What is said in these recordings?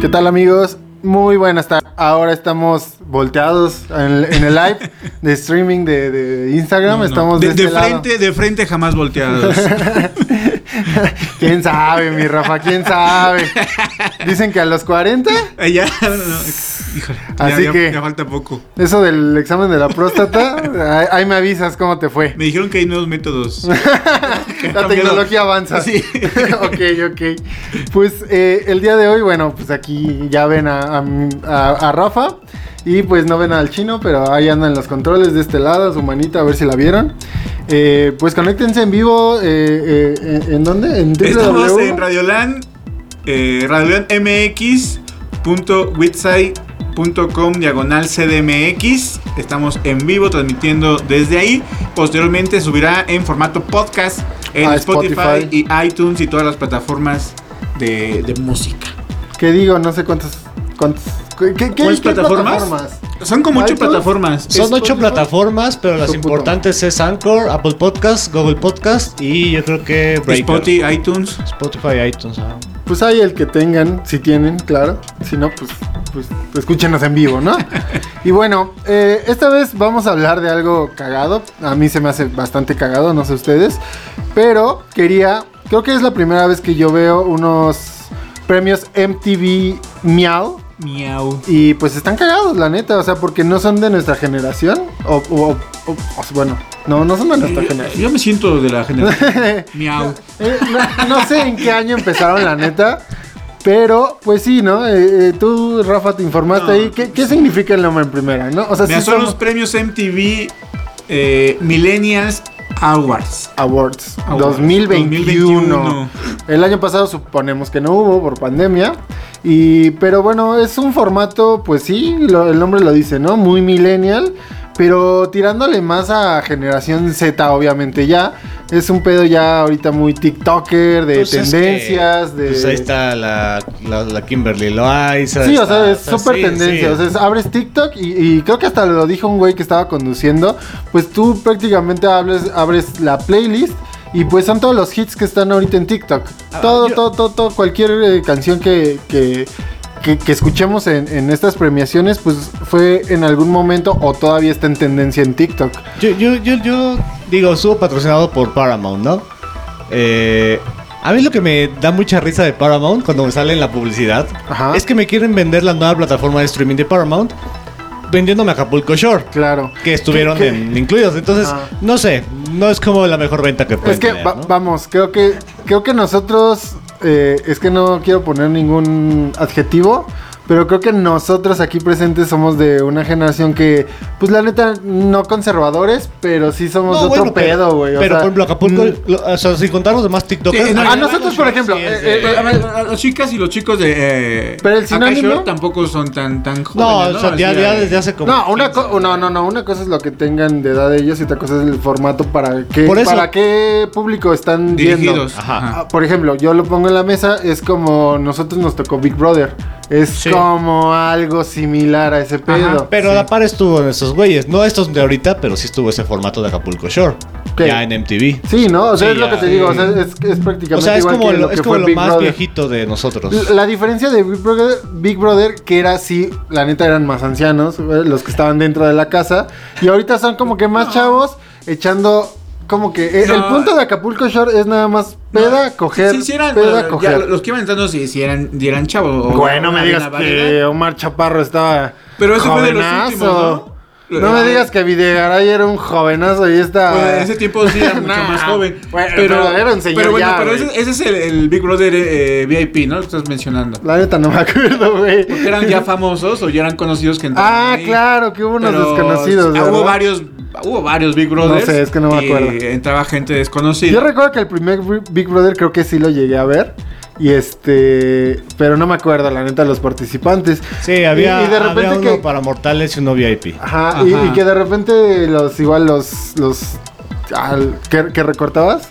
¿Qué tal amigos? Muy buenas tardes. Ahora estamos volteados en, en el live de streaming de, de Instagram. No, no. Estamos de, de, este frente, lado. de frente jamás volteados. ¿Quién sabe, mi Rafa? ¿Quién sabe? Dicen que a los 40, Eh, ya, no, no, híjole, ya, Así ya- que- ya falta poco. eso del examen de la próstata, ahí, ahí me avisas cómo te fue. Me dijeron que hay nuevos métodos. La tecnología avanza. Sí. ok, ok. Pues eh, el día de hoy, bueno, pues aquí ya ven a, a- a- a Rafa. Y pues no ven al chino, pero ahí andan los controles de este lado, su manita, a ver si la vieron. Eh, pues conéctense en vivo. eh, eh, ¿En dónde? En Estamos en Radiolan, eh, radiolanmx.witsai.com diagonal CDMX. Estamos en vivo transmitiendo desde ahí. Posteriormente subirá en formato podcast en Spotify, Spotify. y iTunes y todas las plataformas de, de música. Que digo, no sé cuántas. cuántas ¿Qué, qué- qué- ¿Cuáles qué plataformas? Son como ocho iTunes. plataformas. Son ocho plataformas, pero las importantes es Anchor, Apple Podcast, Google Podcast y yo creo que Breaker. Spotify, iTunes. Spotify, iTunes. ah. Pues hay el que tengan, si tienen, claro. Si no, pues, pues escúchenos en vivo, ¿no? y bueno, eh, esta vez vamos a hablar de algo cagado. A mí se me hace bastante cagado, no sé ustedes. Pero quería, creo que es la primera vez que yo veo unos premios MTV Miau. Miau. Y pues están cagados, la neta. O sea, porque no son de nuestra generación. O, o- o- o- bueno, no, no son de nuestra Yo, generación. yo me siento de la generación. Miau. Eh, no, no sé en qué año empezaron, la neta. Pero, pues sí, ¿no? Eh, eh, tú, Rafa, te informaste No, ahí. ¿Qué, qué significa el nombre en primera, no? O sea, sí son los premios MTV eh, Millennials Awards. Awards, Awards 2021. 2021. El año pasado suponemos que no hubo por pandemia. Y, pero bueno, es un formato, pues sí, lo- el nombre lo dice, ¿no? Muy millennial. Pero tirándole más a generación Z, obviamente ya. Es un pedo ya ahorita muy TikToker, de Pues es tendencias, que, de... Pues ahí está la, la, la Kimberly Loaiza. Sí, o sea, es súper sí, tendencia. sí. O sea, es- abres TikTok y, y creo que hasta lo dijo un güey que estaba conduciendo. Pues tú prácticamente hables, abres la playlist y pues son todos los hits que están ahorita en TikTok. Ah, todo, yo- todo, todo, todo, cualquier eh, canción que, que, que- que escuchemos en, en estas premiaciones, pues fue en algún momento o todavía está en tendencia en TikTok. Yo, yo, yo, yo digo, estuvo patrocinado por Paramount, ¿no? Eh, a mí lo que me da mucha risa de Paramount cuando me sale en la publicidad Ajá. es que me quieren vender la nueva plataforma de streaming de Paramount vendiéndome Acapulco Shore. Claro. Que estuvieron ¿Qué- qué? en- incluidos. Entonces, Ah. no sé, no es como la mejor venta que pueden Es que tener, va- ¿no? vamos, creo que creo que nosotros eh, es que no quiero poner ningún adjetivo, pero creo que nosotros aquí presentes somos de una generación que, pues la neta, no conservadores, pero sí somos No, de otro pero- pedo, güey. Pero sea, por ejemplo, Acapulco, mm, lo- o sea, sin contar los demás TikTokers. Sí, no, a nosotros, por ejemplo, sí, eh, eh, de- Pero, a ver, a- las chicas y los chicos de. Eh, Pero el sinónimo- tampoco son tan, tan no, jóvenes. o sea, ya, Así, ya desde hace como. no, una 15 co- no, no, no, una cosa es lo que tengan de edad ellos y otra cosa es el formato para qué, Por eso- para qué público están viendo. Dirigidos. Ajá. Ah, Por ejemplo, yo lo pongo en la mesa, es como nosotros nos tocó Big Brother. Es Sí. como algo similar a ese pedo. Pero Sí. la par estuvo en esos güeyes. No estos de ahorita, pero sí estuvo ese formato de Acapulco Shore. ¿Qué? Ya en MTV. Sí, ¿no? O sea, Sí, es lo que te digo, o sea, es, es prácticamente O sea, es igual como que lo, que es como fue lo Big más Brother. viejito de nosotros. La diferencia de Big Brother, Big Brother, que era sí, la neta eran más ancianos, eh, los que estaban dentro de la casa, y ahorita son como que más chavos echando como que eh, el No. punto de Acapulco Shore es nada más peda, coger, Sí, sí eran, peda, coger. los que iban entrando sí, sí eran, eran chavos. o- Bueno, o me digas que. Omar Chaparro estaba Pero ese fue de los últimos, ¿no? No me digas que Videgaray era un jovenazo y está... Pues, en ese tiempo sí era mucho Nah, más joven. bueno, pero era un señor Pero bueno, ya, pero ese, ese es el, el Big Brother eh, VIP, ¿no? Lo que estás mencionando. La neta no me acuerdo, güey. Porque eran ya famosos o ya eran conocidos que entraron Ah, ahí. claro, que hubo unos Pero, desconocidos. ah, hubo varios, hubo varios Big Brothers. No sé, es que no me y acuerdo. entraba gente desconocida. Yo recuerdo que el primer Big Brother creo que sí lo llegué a ver. Y este. Pero no me acuerdo, la neta, los participantes. Sí, había, Y- y de repente había uno que- para mortales y uno VIP. Ajá, y- Ajá. Y, que de repente los, igual los. los al- que, que recortabas,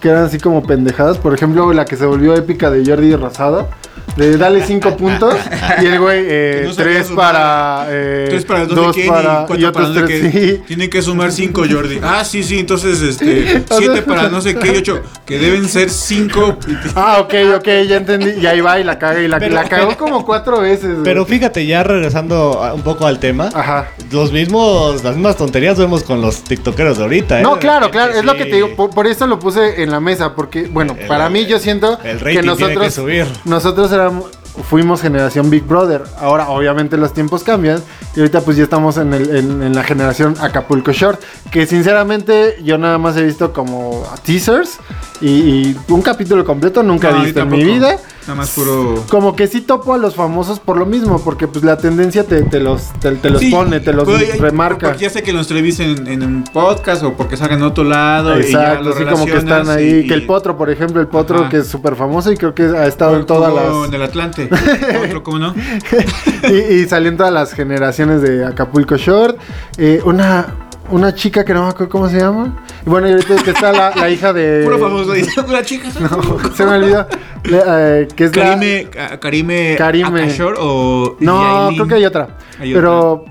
que eran así como pendejadas. Por ejemplo, la que se volvió épica de Jordi Rosado. De dale 5 puntos. Y el güey, eh, Que no sabía 3 sumar. para. Eh, Tres para el dos, dos de quién para. y cuatro y para otros no sé 3, qué. sí. Tienen que sumar cinco, Jordi. Ah, sí, sí, entonces este, O sea- siete para no sé qué y ocho. Que deben ser cinco. Ah, ok, ok, ya entendí. Y ahí va y la caga. Y la, Pero- la cagó como cuatro veces. güey. Pero fíjate, ya regresando un poco al tema, Ajá. los mismos, las mismas tonterías vemos con los tiktokeros de ahorita, ¿eh? No, De claro, claro, es lo que te digo, por, por eso lo puse en la mesa, porque, bueno, El- para mí yo siento el que tiene nosotros, que subir. nosotros éramos, fuimos generación Big Brother, ahora obviamente los tiempos cambian, y ahorita pues ya estamos en, el- en- en la generación Acapulco Short, que sinceramente yo nada más he visto como teasers, y, y un capítulo completo nunca he visto en mi vida. Nada más puro. Como que sí topo a los famosos por lo mismo, porque pues la tendencia te, te los, te, te los Sí, pone, te los ya- remarca. Porque ya sé que los televisen en, en un podcast o porque salgan en otro lado. y ya Exacto, así como que están ahí. y- que el Potro, por ejemplo, el Potro Ajá. que es súper famoso y creo que ha estado en todas Jugó las. En el Atlante. Otro, ¿cómo no? y, y salió en todas las generaciones de Acapulco Short. Eh, una, una chica que no me acuerdo cómo se llama. Y bueno, y ahorita que está la, la hija de. Puro famoso. dice, La chica. No, se me olvidó. Le- eh, que es la- Karime, Ka- Karime, Karime. Akashor o No, creo que hay otra. Hay pero.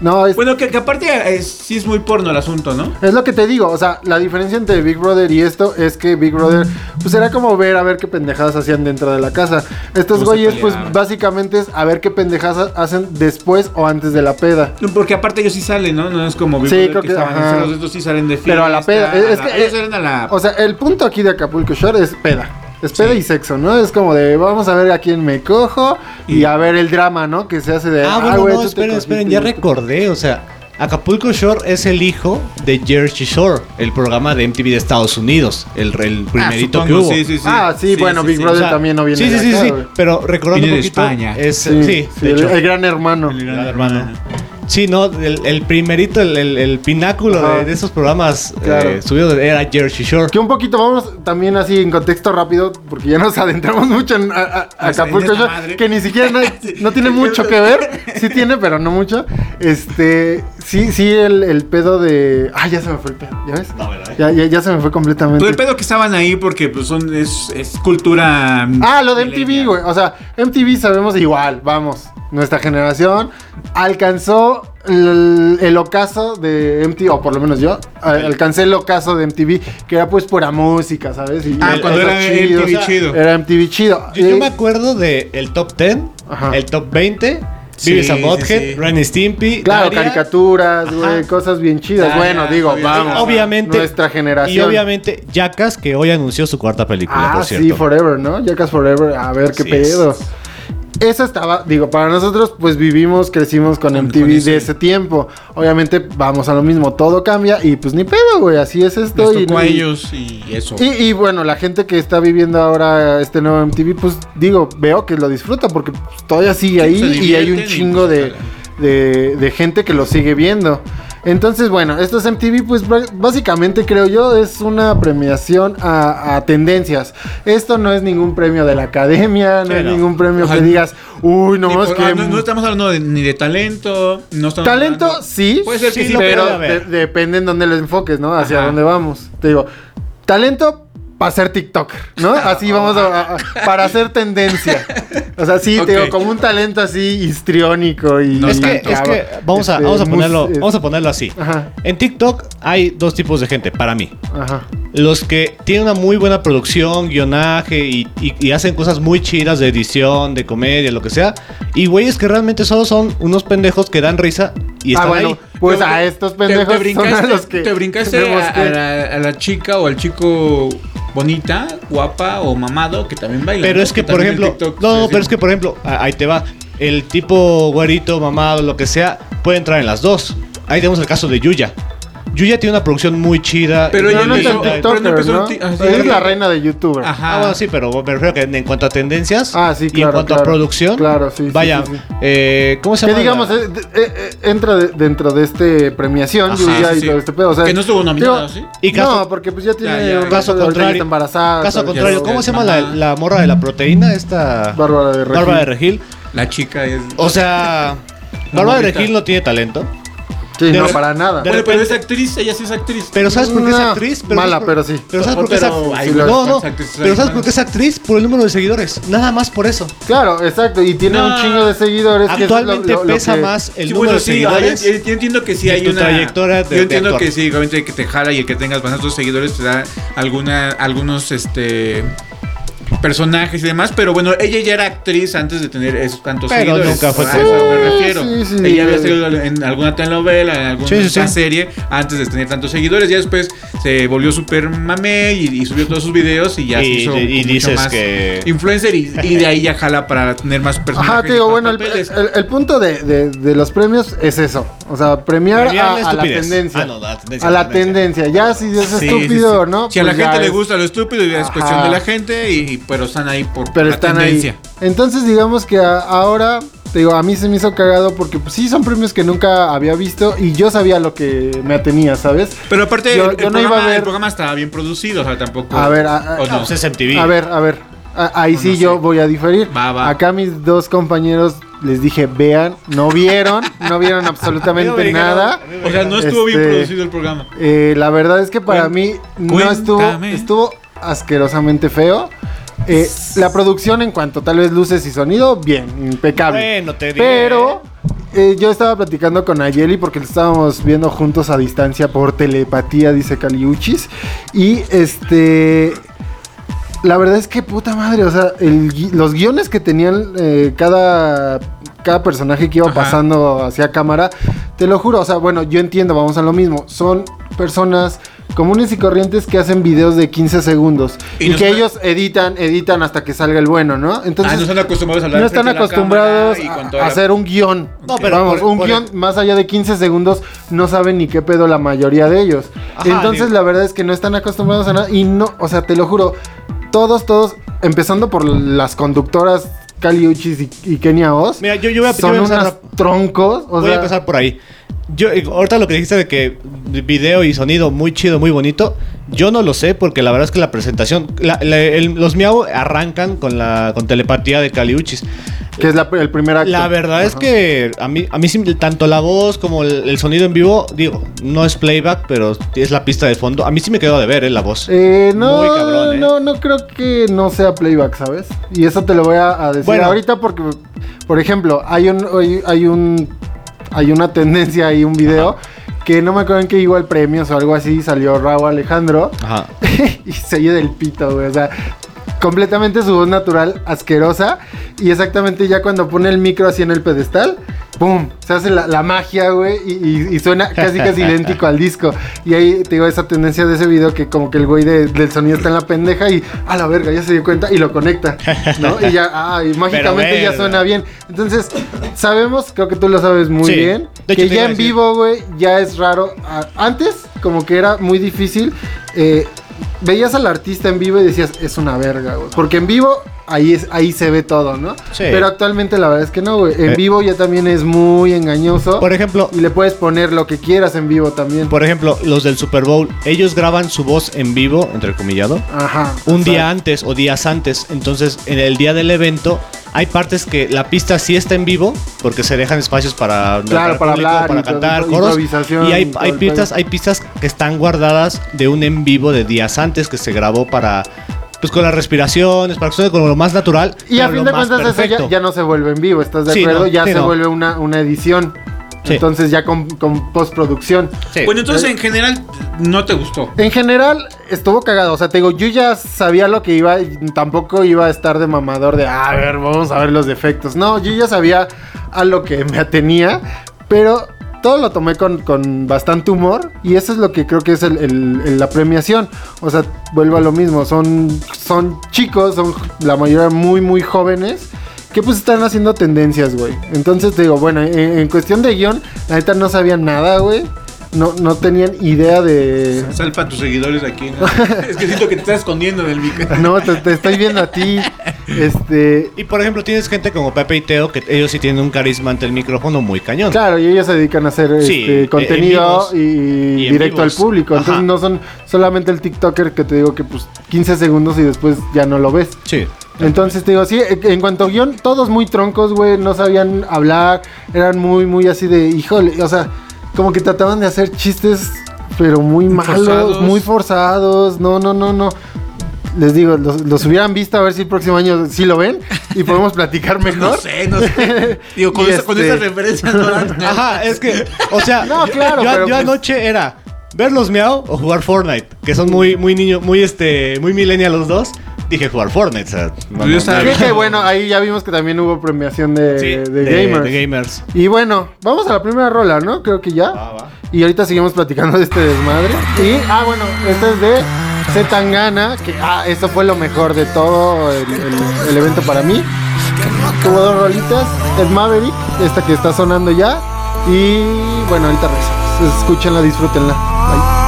No, es, Bueno, que, que aparte es- sí es muy porno el asunto, ¿no? Es lo que te digo, o sea, la diferencia entre Big Brother y esto es que Big Brother, pues era como ver a ver qué pendejadas hacían dentro de la casa. Estos Cómo se güeyes, pues peleaban. básicamente es a ver qué pendejadas hacen después o antes de la peda. No, Porque aparte ellos sí salen, ¿no? No es como Big Sí, Brother creo que- estaban ajá. encerrados, estos sí salen de fiesta. Pero a la peda, es- es a la- que- ellos salen a la... O sea, el punto aquí de Acapulco Shore es peda. Es peda Sí. y sexo, ¿no? Es como de vamos a ver a quién me cojo y, Y- a ver el drama, ¿no? Que se hace de. Ah, bueno, güey, no, esperen, esperen, y ya recordé, o sea, Acapulco Shore es el hijo de Jersey Shore, el programa de MTV de Estados Unidos, el, el primerito Ah, que supongo, hubo. Sí, sí, sí. Ah, sí, bueno, Big Brother O sea, también no viene Sí, de sí, sí, sí, pero recordando un de España. es, Sí, sí, sí, de el, hecho. el gran hermano. El gran Gran hermano. hermano. Sí, no, el, el primerito, el, el- el pináculo de, de esos programas Claro. eh, subidos era Jersey Shore. Que un poquito, vamos también así en contexto rápido, porque ya nos adentramos mucho en a- a- Acapulco Shore, que ni siquiera no, no tiene mucho que ver. Sí tiene, pero no mucho. Este, sí, sí, el, el pedo de. Ah, ya se me fue el pedo, ¿ya ves? No, ¿verdad? Ya, ya, ya se me fue completamente. Todo el pedo que estaban ahí porque pues son es, es cultura Ah, lo de MTV, güey. O sea, MTV sabemos igual, vamos. Nuestra generación alcanzó el, el ocaso de MTV, o por lo menos yo, a- alcancé el ocaso de MTV, que era pues pura música, ¿sabes? Y Ah, el- cuando era chido, MTV o sea, chido. Era MTV chido. Yo, yo Eh, me acuerdo de el top 10, Ajá. el top 20, Sí, Vives a sí, Bothead, sí. Ren Stimpy, Claro, Daria, caricaturas, güey, cosas bien chidas. Daria, bueno, digo, obviamente. vamos. Obviamente. Nuestra generación. Y obviamente Jackass, que hoy anunció su cuarta película, Ah, por sí, cierto. Forever, ¿no? Jackass Forever, a ver qué pedo. es. Eso estaba, digo, para nosotros, pues vivimos, crecimos con MTV con ese- de ese tiempo. Obviamente, vamos a lo mismo, todo cambia y pues ni pedo, güey, así es esto. Les y, tocó a y- ellos y eso. y, y, bueno, la gente que está viviendo ahora este nuevo MTV, pues digo, veo que lo disfruta porque pues, todavía sigue ahí y hay un y, chingo pues, de, de, de gente que lo sigue viendo. Entonces, bueno, estos MTV, pues básicamente creo yo, es una premiación a, a tendencias. Esto no es ningún premio de la academia, no es no. ningún premio que digas, uy, no, es que. ah, no, no estamos hablando de- ni de talento, no estamos Talento, hablando- sí. Puede ser que Sí, pero de- depende en dónde lo enfoques, ¿no? Hacia Ajá. dónde vamos. Te digo, talento para ser TikToker, ¿no? Así vamos a, a- a- para hacer tendencia. O sea, sí, te digo, como un talento así histriónico y No Es que, es que vamos, a, Este, vamos, a ponerlo, es- vamos a ponerlo así. Ajá, En TikTok hay dos tipos de gente, para mí. ajá. Los que tienen una muy buena producción, guionaje y, y- y hacen cosas muy chidas de edición, de comedia, lo que sea. Y güeyes que realmente solo son unos pendejos que dan risa y Ah, están bueno, ahí. pues a estos pendejos te, brincaste, a los que te brincaste a, la, a la chica o al chico bonita, guapa o mamado que también baila. Pero es que, por ejemplo, TikTok no, pero es que, por ejemplo, ahí te va. El tipo güerito, mamado, lo que sea, puede entrar en las dos. Ahí tenemos el caso de Yuya. Yuya tiene una producción muy chida. Pero ella No, no es empezó- tan pero no empezó ¿no? en ti- ah, sí, es la reina de YouTuber. Ajá. Ah, bueno, sí, pero me refiero que en, cuanto a tendencias Ah, sí, y en claro, cuanto claro. a producción, Claro, sí, vaya, sí, sí. eh, ¿cómo se Que llama? digamos, la- eh, eh, eh, entra de- dentro de este premiación, Ajá, Yuya sí, y sí. todo este pedo. O sea, Que no estuvo nominada, ¿sí? Y caso- no, porque pues ya tiene Ya, ya, un caso contrario. embarazada. Caso tal, contrario, ¿cómo se llama la, morra de la proteína? Esta. Bárbara de Regil. Bárbara de Regil. La chica es. O sea, Bárbara de. Regil no tiene talento. Sí, De no, para nada. de Bueno, pero es actriz, ella sí es actriz. Pero ¿sabes por qué es No, actriz? Pero mala, ¿sabes por- pero sí. Pero ¿sabes por qué es Pero actriz? hay Sí, lo- No, no. muchas actrices Pero ¿sabes por qué es actriz? Por el número de seguidores. Nada más por eso. Claro, exacto. Y tiene No. un chingo de seguidores. que es lo- Actualmente lo- lo pesa que- más el Sí, número bueno, de sí, seguidores. yo, yo entiendo que sí de hay tu una trayectoria de- Yo de entiendo que sí, obviamente que te jala y que tengas bastantes seguidores te da alguna algunos este personajes y demás, pero bueno, ella ya era actriz antes de tener esos tantos Pero seguidores. nunca fue a eso me refiero. Sí, sí, ella había salido en alguna telenovela, en alguna Sí, sí, sí. serie antes de tener tantos seguidores, ya después se volvió super mamé y, y subió todos sus videos y ya se hizo y mucho dices más que- influencer y, y de ahí ya jala para tener más personajes. Ajá, te digo, bueno, el, papeles. el- el punto de, de- de los premios es eso. O sea, premiar, Premiar a, la a la estupidez. tendencia. Ah, no, la tendencia, a la tendencia. tendencia. Ya si es Sí, estúpido, sí, sí. ¿no? Si a la Pues gente le gusta lo estúpido, ya es Ajá. cuestión de la gente, y, pero están ahí por Pero la están tendencia. ahí. Entonces, digamos que a- ahora, te digo, a mí se me hizo cagado porque pues, sí son premios que nunca había visto y yo sabía lo que me atenía, ¿sabes? Pero aparte, Yo- el, yo el no iba a programa, ver- el programa estaba bien producido, o sea, tampoco. A ver, a- a- ¿o no? A ver, a ver. a- ahí sí no yo sé. voy a diferir. Va, va. Acá mis dos compañeros les dije, vean, no vieron, no vieron absolutamente nada. O sea, no estuvo bien Este, producido el programa. Eh, la verdad es que para mí no estuvo, estuvo asquerosamente feo. Eh, la producción en cuanto tal vez luces y sonido, bien, impecable. Bueno, te diré. Pero eh, yo estaba platicando con Ayeli porque lo estábamos viendo juntos a distancia por telepatía, dice Caliuchis. Y este. La verdad es que puta madre, o sea, el los guiones que tenían eh, cada, cada personaje que iba Ajá. pasando hacia cámara, te lo juro, o sea, bueno, yo entiendo, vamos a lo mismo. Son personas comunes y corrientes que hacen videos de 15 segundos Y que ellos editan, editan hasta que salga el bueno, ¿no? Entonces, ah, no están acostumbrados a hablar no están acostumbrados a, hacer un guion. No, pero Vamos, por- un por- guion más allá de 15 segundos no saben ni qué pedo la mayoría de ellos. Ajá, Entonces la verdad es que no están acostumbrados a nada y no, o sea, te lo juro, todos, todos, empezando por las conductoras Cali Uchis y, y Kenia Oz, Mira, yo, yo voy a, yo son voy a rap- troncos. O voy sea, a empezar por ahí. Yo, eh, ahorita lo que dijiste de que video y sonido muy chido, muy bonito, yo no lo sé porque la verdad es que la presentación, la- la- el- los Miau arrancan con la con telepatía de Caliuchis. que es la- el primer acto. La verdad es que a mí, a mí tanto la voz como el, el sonido en vivo, digo, no es playback, pero es la pista de fondo. A mí sí me quedó de ver, eh, la voz. Eh, no, Muy cabrón, ¿eh? no, no creo que no sea playback, ¿sabes? Y eso te lo voy a, a decir Bueno. ahorita porque, por ejemplo, hay un, hay, hay un, hay una tendencia ahí, un video que no me acuerdo en qué igual premios o algo así salió Raúl Alejandro Ajá. y se oye del pito, güey, o sea. Completamente su voz natural, asquerosa. Y exactamente ya cuando pone el micro así en el pedestal, ¡pum! Se hace la, la magia, güey. Y, y- y suena casi casi idéntico al disco. Y ahí te digo esa tendencia de ese video que como que el güey de- del sonido está en la pendeja y a la verga, ya se dio cuenta y lo conecta. ¿No? Y ya, ah, y mágicamente ya suena bien. Entonces, sabemos, creo que tú lo sabes muy Sí. bien, De que ya en vivo, güey, ya es raro. Antes, como que era muy difícil. eh, veías al artista en vivo y decías, es una verga, güey. Porque en vivo, ahí, es, ahí se ve todo, ¿no? Sí. Pero actualmente la verdad es que no, güey. En Eh. vivo ya también es muy engañoso. Por ejemplo, y le puedes poner lo que quieras en vivo también. por ejemplo, los del Super Bowl, ellos graban su voz en vivo, entrecomillado, Ajá. un día antes o días antes. Entonces, en el día del evento, hay partes que la pista sí está en vivo, porque se dejan espacios para, Claro, para hablar para cantar, coros. Y hay, hay pistas, hay pistas que están guardadas de un en vivo de días antes que se grabó para. Pues con las respiraciones, para que suene como lo más natural. Y a fin de cuentas eso ya, no se vuelve en vivo, ¿estás de Sí, acuerdo? no, ya sí, se no. vuelve una, una edición. Sí. Entonces ya con, con postproducción. Sí. Bueno, entonces en general no te gustó. En general estuvo cagado, o sea, te digo, yo ya sabía lo que iba y tampoco iba a estar de mamador de, "Ah, a ver, vamos a ver los defectos. No, yo ya sabía a lo que me atenía, pero todo lo tomé con, con bastante humor y eso es lo que creo que es el- el- el- la premiación. O sea, vuelvo a lo mismo, son, son chicos, son la mayoría muy, muy jóvenes. Que pues están haciendo tendencias, güey. Entonces te digo, bueno, en, en cuestión de guion, la neta no sabían nada, güey. No, no tenían idea de, Sal para tus seguidores aquí. ¿no? es que siento que te estás escondiendo del micro. No, te, te estoy viendo a ti. Este. Y por ejemplo, tienes gente como Pepe y Teo, que ellos sí tienen un carisma ante el micrófono muy cañón. Claro, y ellos se dedican a hacer Sí, este, en contenido vivos. y, directo vivos. al público. Entonces Ajá. no son solamente el TikToker que te digo que pues 15 segundos y después ya no lo ves. Sí. Entonces te digo, sí, en cuanto a guion, todos muy troncos, güey, no sabían hablar, eran muy, muy así de, híjole, o sea, como que trataban de hacer chistes, pero muy malos, Forzados. muy forzados. No, no, no, no. Les digo, los, los hubieran visto a ver si el próximo año sí lo ven y podemos platicar mejor. No sé, no sé. Digo, con, esa- con este- esas referencias no Ajá, es que, o sea, No, claro, yo pues- anoche era ver los Meow o jugar Fortnite, que son muy, muy niños, muy este, muy millennial los dos. Dije jugar Fortnite, o sea, no, Yo no, estaba no. Creo que bueno, ahí ya vimos que también hubo premiación de, Sí, de gamers. de gamers. Y bueno, vamos a la primera rola, ¿no? Creo que ya. Va, va. Y ahorita seguimos platicando de este desmadre. Y, ah, bueno, este es de Zetangana, que, ah, eso fue lo mejor de todo el, el- el evento para mí. Tuvo dos rolitas, el Maverick, esta que está sonando ya. Y, bueno, ahorita regresamos. Escúchenla, disfrútenla. Bye.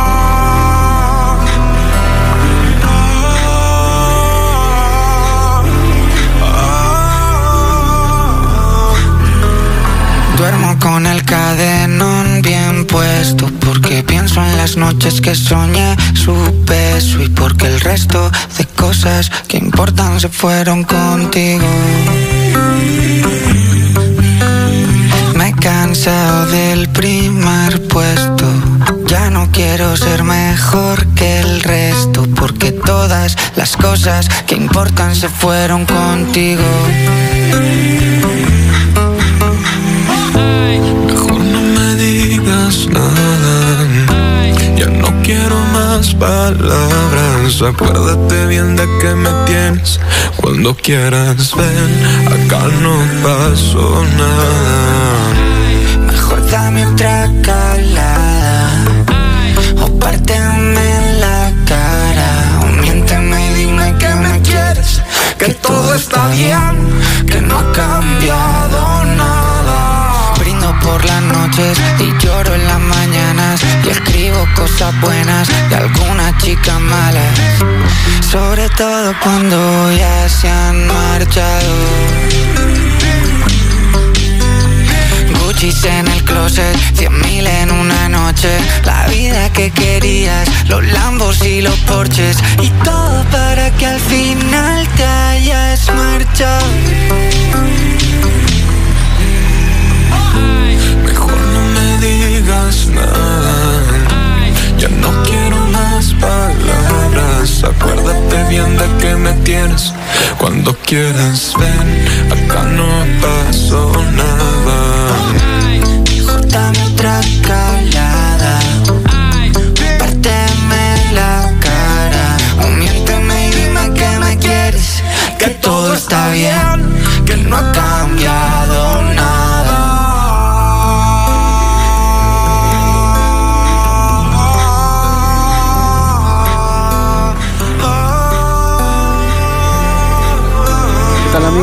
El cadenón bien puesto porque pienso en las noches que soñé su beso y porque el resto de cosas que importan se fueron contigo. Me he cansado del primer puesto. Ya no quiero ser mejor que el resto porque todas las cosas que importan se fueron contigo. Palabras. Acuérdate bien de que me tienes. Cuando quieras, ven. Acá no pasó nada. Mejor dame otra calada O párteme la cara O miénteme y dime que me quieres Que todo está bien Que no ha cambiado nada Brindo por las noches y lloro en las mañanas Y cosas buenas de alguna chica mala Sobre todo cuando ya se han marchado. Gucci's en el closet, cien mil en una noche. La vida que querías, los Lambos y los Porches Y todo para que al final te hayas marchado. Mejor no me digas nada. No quiero más palabras. Acuérdate bien de que me tienes. Cuando quieras, ven. Acá no pasó nada. Dame otra calada Párteme la cara O miénteme y dime que me quieres Que todo está bien Que no ha cambiado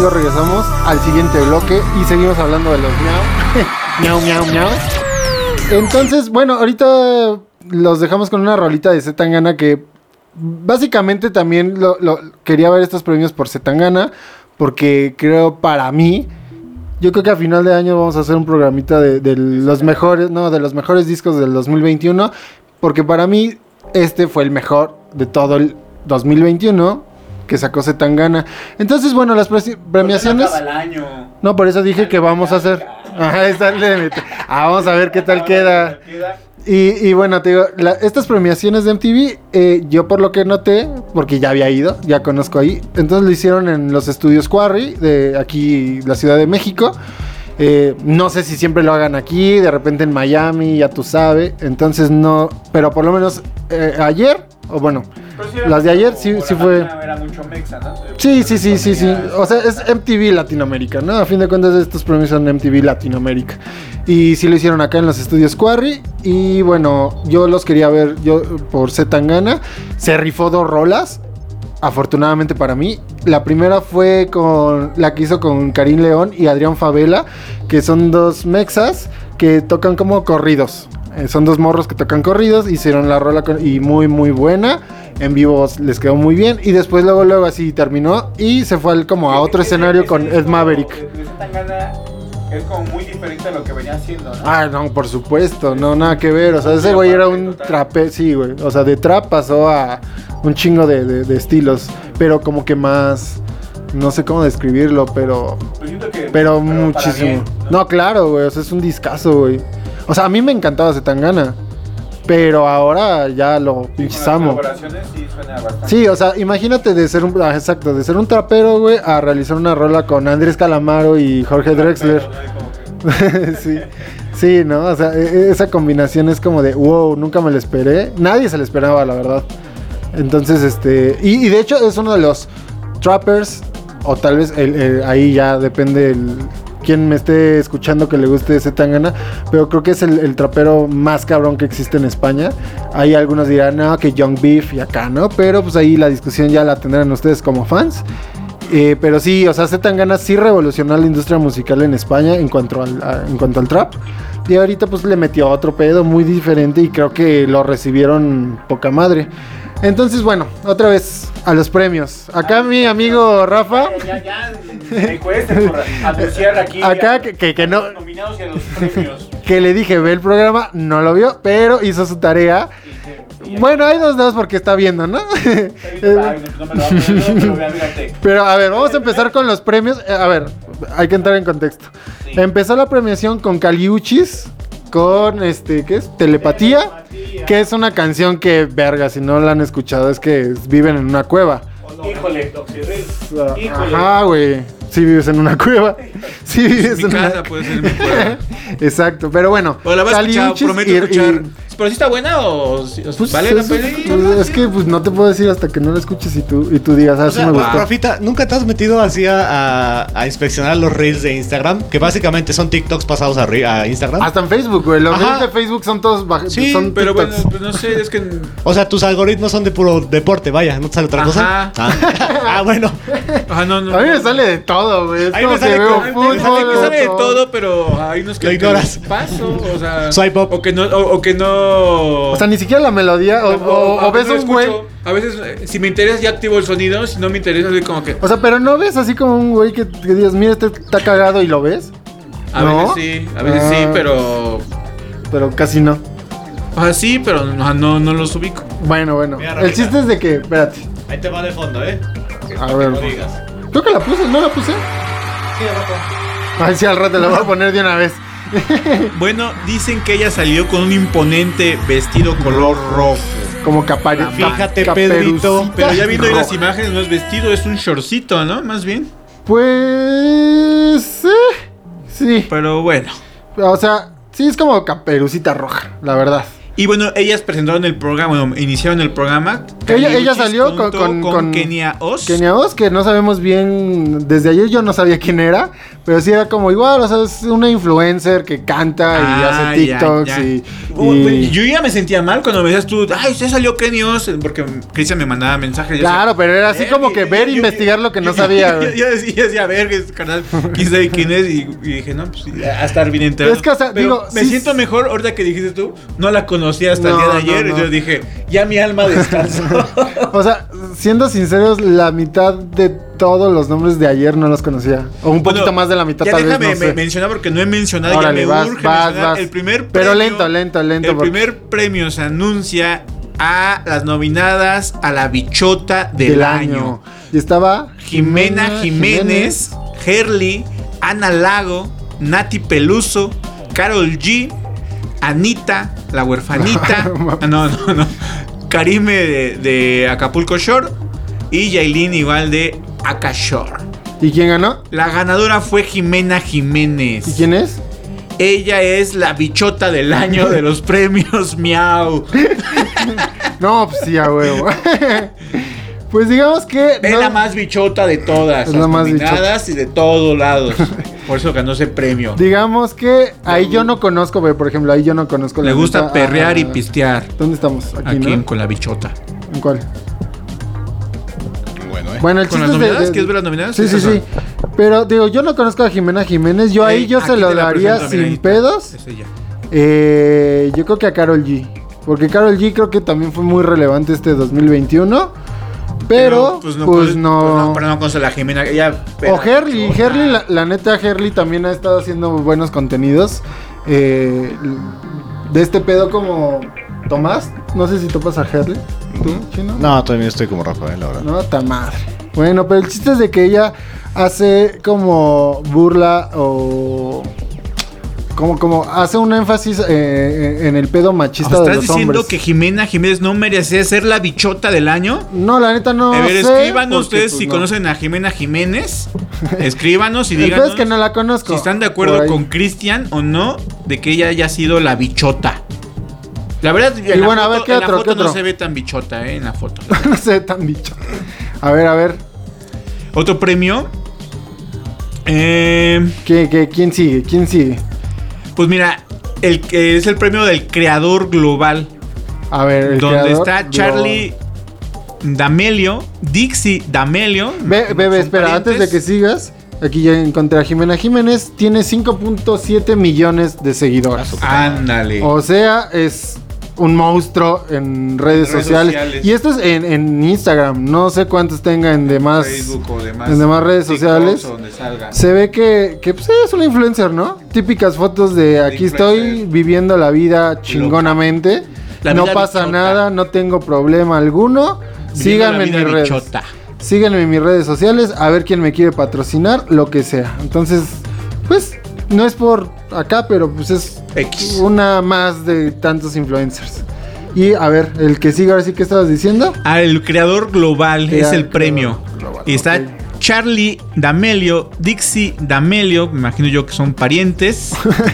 amigos? Regresamos al siguiente bloque y seguimos hablando de los miau. miau, miau, miau. Entonces, bueno, ahorita los dejamos con una rolita de Zetangana que básicamente también lo, lo- quería ver estos premios por Zetangana porque creo para mí yo creo que a final de año vamos a hacer un programita de, de los mejores, no, de los mejores discos del 2021 porque para mí este fue el mejor de todo el 2021 que sacó Zetangana. Entonces, bueno, las premiaciones no, por eso dije que vamos a hacer. Ajá, Ah, vamos a ver qué tal queda. Y, y bueno, te digo, la- estas premiaciones de MTV, eh, yo por lo que noté, porque ya había ido, ya conozco ahí, entonces lo hicieron en los estudios Quarry, de aquí, la Ciudad de México. Eh, no sé si siempre lo hagan aquí, de repente en Miami, ya tú sabes. Entonces no, pero por lo menos eh, ayer, o bueno, las de ayer sí, sí fue... Sí, sí, sí, sí, sí. O sea, es MTV Latinoamérica, ¿no? A fin de cuentas, estos premios son MTV Latinoamérica. Y sí lo hicieron acá en los estudios Quarry. Y bueno, yo los quería ver yo por Zetangana. Se rifó dos rolas. Afortunadamente para mí. La primera fue con la que hizo con Karim León y Adrián Favela. Que son dos mexas que tocan como corridos. Eh, son dos morros que tocan corridos. Hicieron la rola con- y muy, muy buena. En vivo les quedó muy bien. Y después, luego, luego así terminó. Y se fue al- como a otro escenario con Ed Maverick. Es como muy diferente a lo que venía haciendo, ¿no? Ah, no, por supuesto, no, nada que ver. O sea, ese güey era un trape, sí, güey. O sea, de trap pasó a un chingo de, de- de estilos, pero como que más, no sé cómo describirlo, pero, Pues que- pero muchísimo. bien, ¿no? claro, güey, o sea, es un discazo, güey. O sea, a mí me encantaba Zetangana. Pero ahora ya lo pinches amo. sí o sea, imagínate de ser un. ah, exacto, de ser un trapero, güey, a realizar una rola con Andrés Calamaro y Jorge Drexler. sí, sí, ¿no? O sea, e- e- esa combinación es como de, wow, nunca me lo esperé. Nadie se lo esperaba, la verdad. Entonces, este. Y, y de hecho, es uno de los trappers, o tal vez el- el- ahí ya depende el. Quien me esté escuchando que le guste ese tangana, pero creo que es el, el trapero más cabrón que existe en España. Hay algunos dirán, no, que Young Beef y acá, ¿no? Pero pues ahí la discusión ya la tendrán ustedes como fans. Eh, pero sí, o sea, Zetangana sí revolucionó la industria musical en España en cuanto al, a- en cuanto al trap. Y ahorita pues le metió otro pedo muy diferente y creo que lo recibieron poca madre. Entonces, bueno, otra vez a los premios. Acá mi amigo Rafa, Ya, ya, me cuesta por anunciar aquí. acá a- que, que- que no, los nominados y a los premios. que le dije ve el programa, no lo vio, pero hizo su tarea. Bueno, hay dos dedos porque está viendo, ¿no? Pero a ver, vamos a empezar con los premios. Eh, A ver, hay que entrar en contexto. Sí. Empezó la premiación con Caliuchis, con este, ¿qué es? Telepatía, que es una canción que, verga, si no la han escuchado, es que viven en una cueva. Híjole, Híjole. Ajá, güey. Si vives en una cueva. Si vives Mi en una casa puede ser mi cueva. Exacto, pero bueno. O la vas a escuchar, prometo y- escuchar. y- Pero si está buena o, pues, vale la es, pena. pues, es que pues, no te puedo decir hasta que no la escuches y tú, y tú digas, ah, O sí sea, me gustó. Rafita, ¿nunca te has metido así a, a- a inspeccionar los reels de Instagram? Que básicamente son TikToks pasados a, re- a Instagram. Hasta en Facebook, güey. Los Ajá. reels de Facebook son todos baj- Sí, son Pero bueno, pues no sé, es que. O sea, tus algoritmos son de puro deporte, vaya, ¿no te sale otra cosa? Ah, Ah, bueno. No, no. A mí me sale de todo, güey. Es A mí como me que sale veo con- A mí fútbol. me sale, me veo sale de todo, pero hay unos que Lo ignoras. que paso, o sea, Swipe up. o que no, o, o que no. O sea, ni siquiera la melodía. O, o- a o ves un güey. A veces, eh, si me interesa, ya activo el sonido. Si no me interesa, soy como que. O sea, pero no ves así como un güey que, que digas, mira, este está cagado y lo ves. A ¿No? veces sí, a veces sí, Ah. pero. Pero casi no. O sea, sí, pero no, no, no los ubico. Bueno, bueno. Mira, El chiste es de que, espérate. Ahí te va de fondo, ¿eh? A ver. No digas. Creo que la puse, ¿no la puse? Sí, abajo. Ay, sí, al rato la voy a poner de una vez. Bueno, dicen que ella salió con un imponente vestido color rojo. Como capari. Fíjate, Pedrito. Pero ya viendo ahí las imágenes, no es vestido, es un shortcito, ¿no? Más bien. Pues. eh, sí. Pero bueno. O sea, sí es como caperucita roja, la verdad. Y bueno, ellas presentaron el programa, bueno, iniciaron el programa. Ella, ella salió con, con Kenia Oz. Kenia Oz, que no sabemos bien. Desde ayer yo no sabía quién era. Pero sí era como igual, o sea, es una influencer que canta y Ah, hace TikToks ya. y. Oh, y- Yo ya me sentía mal cuando me decías tú, ay, usted salió Kenia Oz, porque Cristian me mandaba mensajes. yo Claro, pero era así Eh, como que ver e yo- investigar lo que no sabía. Yo, decía, decía, a ver, es canal, quién sabe quién es, y, y dije, no, pues a estar bien enterado. Es que, o sea, digo, me sí siento mejor ahorita que dijiste tú, no la conocía hasta No, el día de no, ayer, no. y yo dije, ya mi alma descansó. O sea, siendo sinceros, la mitad de todos los nombres de ayer no los conocía. O un poquito Bueno, más de la mitad, ya tal déjame vez. No me- sé. mencionar porque no he mencionado, Órale, ya me vas, urge vas, el primer Pero premio. lento, lento, lento, El porque- primer premio se anuncia a las nominadas a la bichota del, del año. año. Y estaba Jimena Jiménez, Herly, Ana Lago, Nati Peluso, Carol G, Anita, la huerfanita, ah, no, no, no, Karime de, de Acapulco Shore y Yailin igual de Acashore. ¿Y quién ganó? La ganadora fue Jimena Jiménez. ¿Y quién es? Ella es la bichota del año de los premios Miau. No, pues sí, a huevo. pues digamos que. Es no- la más bichota de todas. Es las la más nominadas y de todos lados. Por eso ganó ese premio. Digamos que ahí yo no conozco, güey, por ejemplo, ahí yo no conozco. Le gusta perrear y pistear. ¿Dónde estamos? Aquí, Aquí ¿no? con la bichota. ¿En cuál? Bueno, ¿eh? Bueno, el ¿Con chiste las nominadas? de- ¿Quieres ver las nominadas? Sí, sí, sí. Pero digo, yo no conozco a Jimena Jiménez. Yo ahí Ey, yo se lo daría presento, sin pedos. Es ella. Eh, yo creo que a Carol G. Porque Carol G creo que también fue muy relevante este 2021. Pero, pues no. puedes- no, pero no conoce a la Jimena. Ella, o Herly. Herly, la, la neta, Herly también ha estado haciendo buenos contenidos. Eh, de este pedo como Tomás. No sé si topas a Herly. ¿Tú, chino? No, también estoy como Rafael, la verdad. No, ta madre. Bueno, pero el chiste es de que ella hace como burla o. como, como hace un énfasis eh, en el pedo machista de ¿Estás los diciendo hombres. que Jimena Jiménez no merecía ser la bichota del año? No, la neta no a ver, sé, escríbanos ustedes pues, si no. conocen a Jimena Jiménez. Escríbanos y díganos es que no la conozco. si están de acuerdo con Cristian o no de que ella haya sido la bichota. La verdad, en la bueno, a ver, ¿qué en la otro, foto qué no otro? se ve tan bichota, ¿eh? En la foto. no sé, tan bicho. A ver, a ver. Otro premio. Eh, ¿qué, qué, quién sigue? ¿Quién sigue? pues mira, el que es el premio del creador global. A ver, el donde está Charlie D'Amelio, Dixie D'Amelio. Ve, bebé, Son espera, antes de que sigas. Aquí ya encontré a Jimena Jiménez. Tiene 5.7 millones de seguidores. Ándale. O sea, es un monstruo en redes, redes sociales. sociales. Y esto es en, en Instagram. No sé cuántos tenga en demás. Facebook o demás. en demás redes sociales. Se ve que, que pues, es una influencer, ¿no? Típicas fotos de aquí estoy viviendo la vida chingonamente. La no vida pasa bichota. nada, no tengo problema alguno. Síganme en mis redes. bichota. Síganme en mis redes sociales a ver quién me quiere patrocinar, lo que sea. Entonces, pues, no es por acá, pero pues es X. una más de tantos influencers. Y a ver, el que sigue, ahora sí que estabas diciendo. Ah, el creador global Crea- es el premio. global, Y está. Charlie D'Amelio, Dixie D'Amelio, me imagino yo que son parientes.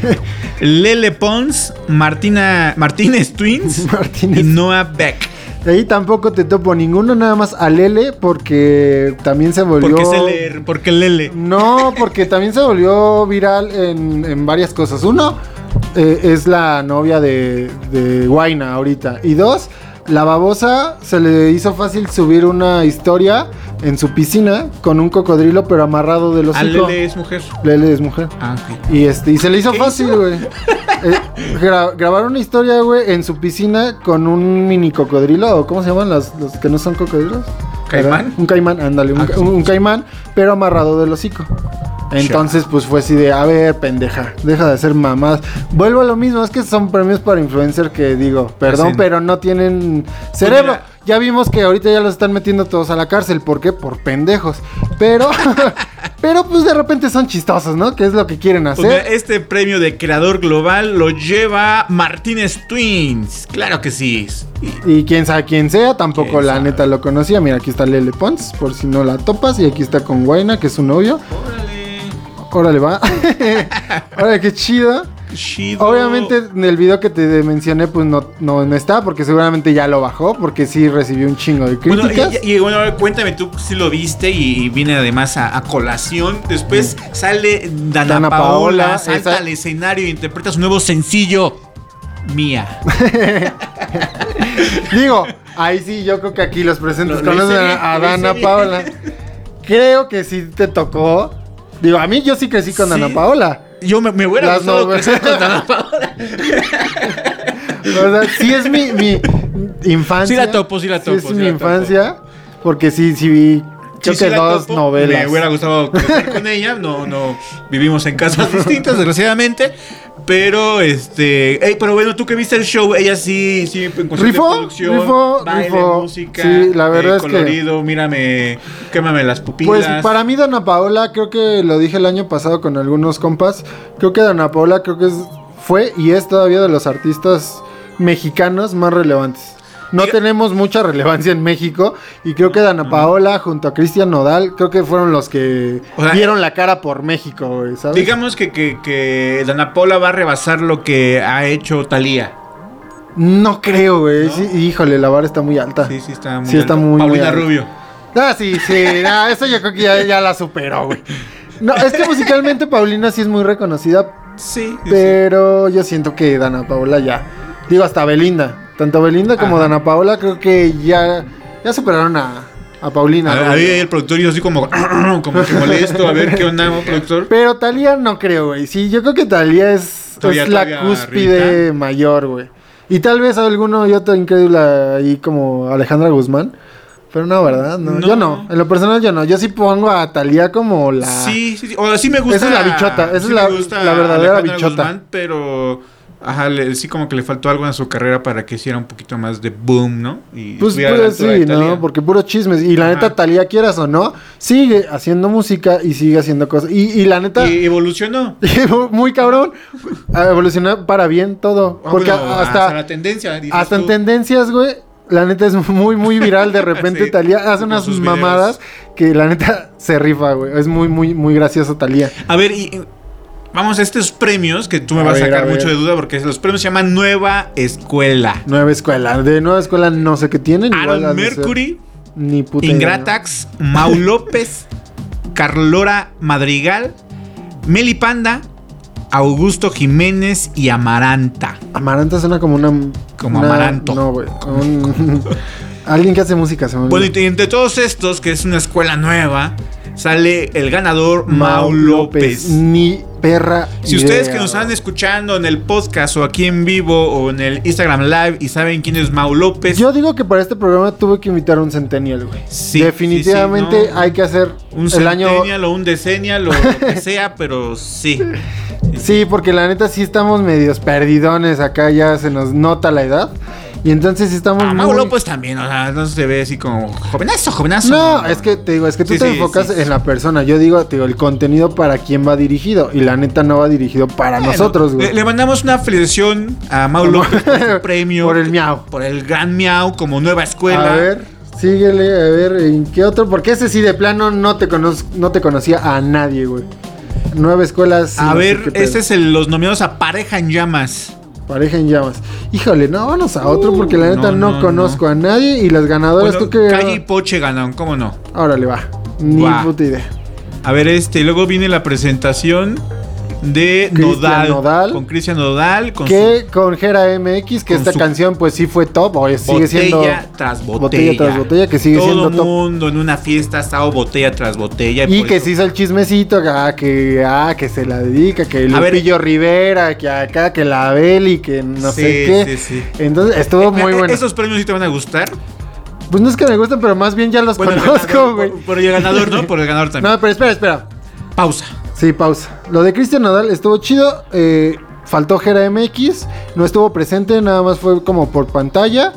Lele Pons, Martina Martínez Twins Martínez. y Noah Beck. De ahí tampoco te topo ninguno, nada más a Lele, porque también se volvió. ¿Por qué se leer? ¿Por qué Lele? No, porque también se volvió viral en, en varias cosas. Uno, eh, es la novia de, de Guaina ahorita. Y dos, la babosa se le hizo fácil subir una historia en su piscina con un cocodrilo, pero amarrado de los Lele es mujer. Lele es mujer. Ah, ok. Y este, y se le hizo ¿Qué fácil, güey. Eh, gra- grabar una historia, güey, en su piscina con un mini cocodrilo, o ¿cómo se llaman los, los que no son cocodrilos? ¿Caimán? Un caimán, ándale, un, Ah, ca- un- un caimán, pero amarrado del hocico. Entonces, pues fue así de, a ver, pendeja, deja de hacer mamadas. Vuelvo a lo mismo, es que son premios para influencer que digo, perdón, pero no tienen cerebro. mira. ya vimos que ahorita ya los están metiendo todos a la cárcel, ¿por qué? Por pendejos. Pero, pero pues de repente son chistosos, ¿no? Que es lo que quieren Pues hacer. mira, este premio de creador global lo lleva Martínez Twins. Claro que sí. Y- Y quién sabe quién sea, tampoco ¿Quién la sabe? neta lo conocía. Mira, aquí está Lele Pons, por si no la topas. Y aquí está con Guaina, que es su novio. Órale, va. Órale, qué chido. Chido. Obviamente en el video que te mencioné, pues no, no, no está, porque seguramente ya lo bajó, porque sí recibió un chingo de Bueno, críticas. y, y- y bueno, cuéntame tú si lo viste y viene además a, a colación. Después sale Dana, Dana Paola, Paola, salta esa- al escenario e interpreta su nuevo sencillo, Mía. Digo, ahí sí, yo creo que aquí los presentes Lo- conocen a, Dana. Paola. Creo que sí te tocó. Digo, a mí yo sí crecí con Sí. Dana Paola. Yo me, me hubiera Las gustado novelas. crecer con Dana Paola. O sea, sí es mi, mi infancia. Sí la topo, sí la topo, es sí mi topo. infancia. Porque sí, sí vi. Creo Sí, que dos topo. novelas. Me hubiera gustado crecer con ella. No, no vivimos en casas distintas, desgraciadamente. Pero este. ey, pero bueno, tú que viste el show, ella sí, sí, en cuestión de Rifó, producción, rifó, baile, rifó. música, Sí, la verdad eh, es que- colorido, mírame, quémame las pupilas. Pues para mí Dana Paola, creo que lo dije el año pasado con algunos compas, creo que Dana Paola creo que es, fue y es todavía de los artistas mexicanos más relevantes. No Diga- tenemos mucha relevancia en México y creo que Dana Paola junto a Cristian Nodal creo que fueron los que O sea, dieron la cara por México, güey, ¿sabes? Digamos que, que, que Dana Paola va a rebasar lo que ha hecho Talía. No creo, güey. ¿No? Sí, híjole, la vara está muy alta. Sí, sí, está muy. Sí, está alto. muy, muy Paulina. Rubio. Ah, sí, sí. no, eso yo creo que ya, ya la superó, güey. No, es que musicalmente Paulina sí es muy reconocida, sí. Pero yo siento que Dana Paola ya. Digo, hasta Belinda. Tanto Belinda como Ajá. Dana Paola creo que ya, ya superaron a, a Paulina. A- ahí el productor y yo así como, como que molesto, a ver qué onda, productor. Pero Talía no creo, güey. Sí, yo creo que Talía es, Todavía- es la cúspide mayor, güey. Y tal vez alguno y otro incrédula ahí como Alejandra Guzmán. Pero no, ¿verdad? No, No. Yo no. En lo personal yo no. Yo sí pongo a Talía como la... Sí, sí, sí. O sea, sí me gusta. Esa es la bichota, esa es la- la verdadera Alejandra bichota. Guzmán, pero Ajá, le- sí como que le faltó algo en su carrera para que hiciera un poquito más de boom, ¿no? Y Pues, estuviera a la pues sí. ¿no? Porque puro chismes. Y la Ajá. neta, Talía, quieras o no, sigue haciendo música y sigue haciendo cosas. Y, y la neta, Y evolucionó. muy cabrón, evolucionó para bien todo. Ah, Porque bueno, hasta, la tendencia. dices hasta en tendencias, güey. La neta es muy, muy viral. De repente Sí, Talía hace unas sus videos. mamadas que la neta se rifa, güey. Es muy, muy, muy gracioso Talía. A ver, y vamos a estos premios que tú me A vas a sacar a mucho de duda porque los premios se llaman Nueva Escuela. Nueva escuela. De nueva escuela no sé qué tienen. Aaron Mercury, Ni puta idea, Ingratax, Mau López, Carlora Madrigal, Meli Panda, Augusto Jiménez y Amaranta. Amaranta suena como una. Como una- amaranto. No, güey. un- Alguien que hace música se me. Bueno, y entre todos estos, que es una escuela nueva, sale el ganador Mau López. Ni perra. Si idea, ustedes que nos están escuchando en el podcast o aquí en vivo o en el Instagram Live y saben quién es Mau López, Yo digo que para este programa tuve que invitar a un Centennial, güey. Sí, Definitivamente sí, sí, no. hay que hacer un el año. centennial o un decennial o lo que sea, pero sí. Sí, porque la neta sí estamos medios perdidones acá, ya se nos nota la edad. Y entonces estamos A Mau muy- López también, o sea, no se ve así como jovenazo, jovenazo. No, es que te digo, es que tú Sí, te sí, enfocas sí, en la persona. Yo digo, te digo, el contenido para quién va dirigido. Y la neta no va dirigido para Bueno, nosotros, güey. Le, le mandamos una felicitación a Mau López por su premio. Por el miau. Por el gran miau como nueva escuela. A ver, síguele, a ver, ¿en qué otro? Porque ese sí de plano no te, conoz- no te conocía a nadie, güey. Nueva escuela sí. A ver, este es el- los nominados a Pareja en Llamas. Pareja en llamas. Híjole, no, vámonos a otro porque la Uh, neta no, no, no, conozco a nadie. Y las ganadoras, Bueno, tú que. Calle y Poche ganaron, ¿cómo no? Órale, va. Ni puta idea. A ver, este, luego viene la presentación de Nodal, Nodal. Con Cristian Nodal, con Que con Gera MX, que esta canción pues sí fue top, o sigue siendo botella tras botella. botella tras botella, que sigue Todo siendo top. mundo en una fiesta ha estado botella tras botella. Y que eso- se hizo el chismecito, ah, que, ah, que se la dedica, que ver. Lupillo Rivera, que acá, que la Beli, que no Sí, sé qué. sí, sí. Entonces estuvo muy Eh, bueno. ¿Esos premios sí te van a gustar? Pues no es que me gusten, pero más bien ya los Bueno, el conozco, güey. por, por el ganador, ¿no? Por el ganador también. No, pero espera, espera. Pausa. Sí, pausa. Lo de Cristian Nadal estuvo chido. eh, faltó Gera MX. No estuvo presente, nada más fue como por pantalla.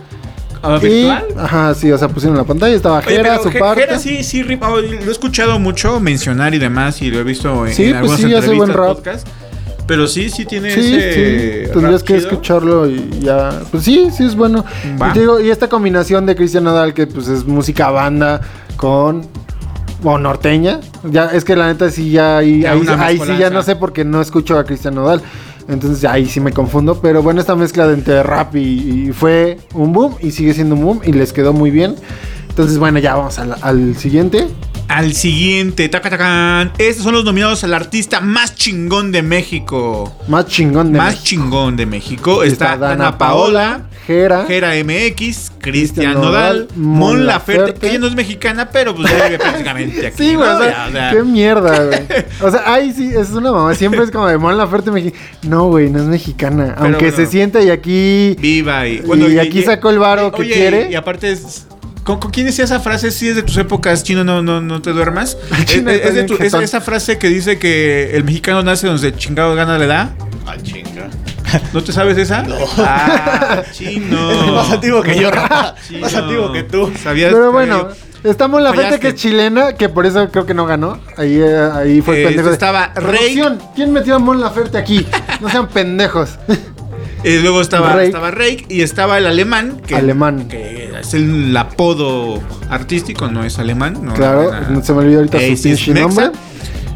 ¿Ah, Y, ajá, sí, o sea, pusieron la pantalla. Estaba pero su parte. Jera sí, sí, rima. Oh, Lo he escuchado mucho mencionar y demás, y lo he visto en, Sí, en pues algunas sí, hace entrevistas, buen rap. podcast. Pero sí, sí tiene Sí, ese sí. Tendrías rap que chido. escucharlo y ya. Pues sí, sí es bueno. Y, te digo, y esta combinación de Cristian Nadal, que pues es música banda con. O norteña. Ya, es que la neta sí ya ahí, ahí, sí ya no sé porque no escucho a Cristian Nodal. Entonces ahí sí me confundo. Pero bueno, esta mezcla de entre rap y, y fue un boom y sigue siendo un boom y les quedó muy bien. Entonces, bueno, ya vamos al, al siguiente. Al siguiente, taca, tacán. Estos son los nominados al artista más chingón de México. Más chingón de más México. chingón de México. Está, Está Dana Paola, Jera. Gera MX, Cristian Nodal, Mon Laferte, Laferte. que ella no es mexicana, pero pues ya vive prácticamente aquí. Sí, güey, ¿no? o sea, Ya, o sea, qué mierda, güey. O sea, ahí sí, es una mamá. Siempre es como de Mon Laferte mexicana. No, güey, no es mexicana. Aunque bueno. se sienta y aquí. Viva y. Y aquí sacó el varo que oye, quiere. Y, aparte es. ¿Con, con quién decía esa frase? Si es de tus épocas, chino, no, no, no te duermas. Es, de tu- esa frase que dice que el mexicano nace donde chingado gana le da. Ah, chinga. ¿No te sabes esa? No. Ah, chino. Es más antiguo que yo, Rafa. Chino. Más antiguo que tú. ¿Sabías? Pero bueno, estamos en la Fallaste. que es chilena, que por eso creo que no ganó. Ahí, eh, ahí fue Eh, el pendejo. de- estaba Rey. ¿Quién metió a Mon Laferte aquí? No sean pendejos. Y luego estaba Rake. estaba Rake y estaba el alemán. Que, Alemán. Que es el apodo artístico, no es alemán. No, claro, no, se me olvidó ahorita Eh, su pinche nombre.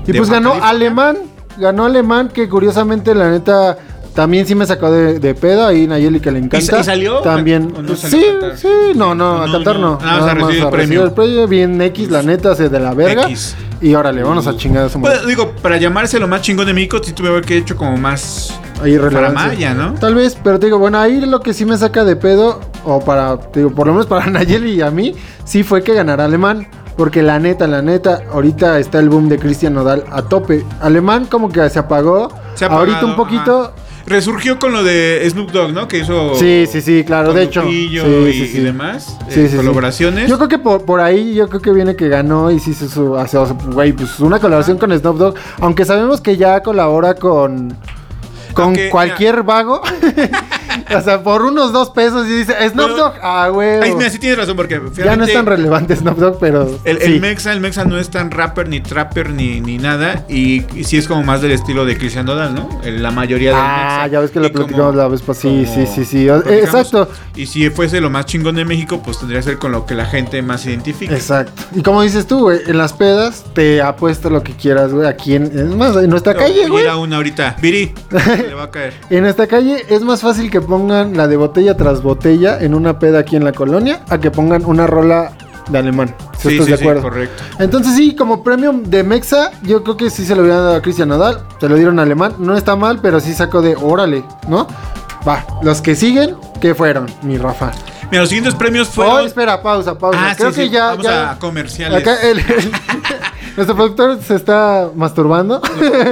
Y pues ganó. Alemán. Ganó Alemán, que curiosamente, la neta. También sí me sacó de, de pedo ahí Nayeli que le encanta. y salió? También. ¿O no pues, salió sí, sí, no, no, a cantar no. no. Nada más a recibir el premio. el premio. Bien X, la neta, se de la verga. X. Y órale, vamos a chingar a su madre. Bueno, digo, para llamarse lo más chingón de México, sí tuve que he hecho como más. Ahí relevancia. Faramaya, ¿no? Tal vez, pero te digo, bueno, ahí lo que sí me saca de pedo, o para, te digo, por lo menos para Nayeli y a mí, sí fue que ganara Alemán. Porque la neta, la neta, ahorita está el boom de Cristian Nodal a tope. Alemán como que se apagó. Se ha ahorita apagado, un poquito. ajá. Resurgió con lo de Snoop Dogg, ¿no? Que hizo. Sí, sí, sí, claro, de hecho. Sí, y, sí, sí. y demás. Sí, eh, colaboraciones. Yo creo que por, por ahí, yo creo que viene que ganó y sí se su, hace, o sea, güey, pues una colaboración con Snoop Dogg. Aunque sabemos que ya colabora con. con cualquier vago. o sea, por unos dos pesos y dice, Snoop Dogg, ah, güey. Ay, mira, sí tienes razón, porque Ya no es tan relevante Snoop Dogg, pero. El, sí. el Mexa, el Mexa no es tan rapper, ni trapper, ni, ni nada. Y, y sí es como más del estilo de Cristian Nodal, ¿no? La mayoría del Ah, Mexa. ya ves que lo Y como- platicamos la vez pasada. Sí, sí, sí, sí. Platicamos. exacto. Y si fuese lo más chingón de México, pues tendría que ser con lo que la gente más se identifica. Exacto. Y como dices tú, güey, en las pedas te apuesto lo que quieras, güey. Aquí en, es más, en nuestra calle, güey. era una ahorita. Viri, le va a caer. En nuestra calle es más fácil que pongan la de botella tras botella en una peda aquí en la colonia a que pongan una rola de alemán. Si Sí, estás sí, de sí, acuerdo. correcto. Entonces sí, como premio de Mexa, yo creo que sí se lo hubieran dado a Cristian Nadal. Se lo dieron a alemán. No está mal, pero sí sacó de órale, ¿no? Va, los que siguen, ¿qué fueron, mi Rafa? Mira, los siguientes premios Oh, fueron. espera, pausa, pausa. Ah, creo sí, que sí, ya. Vamos ya- a comerciales. Acá el, el- nuestro productor se está masturbando.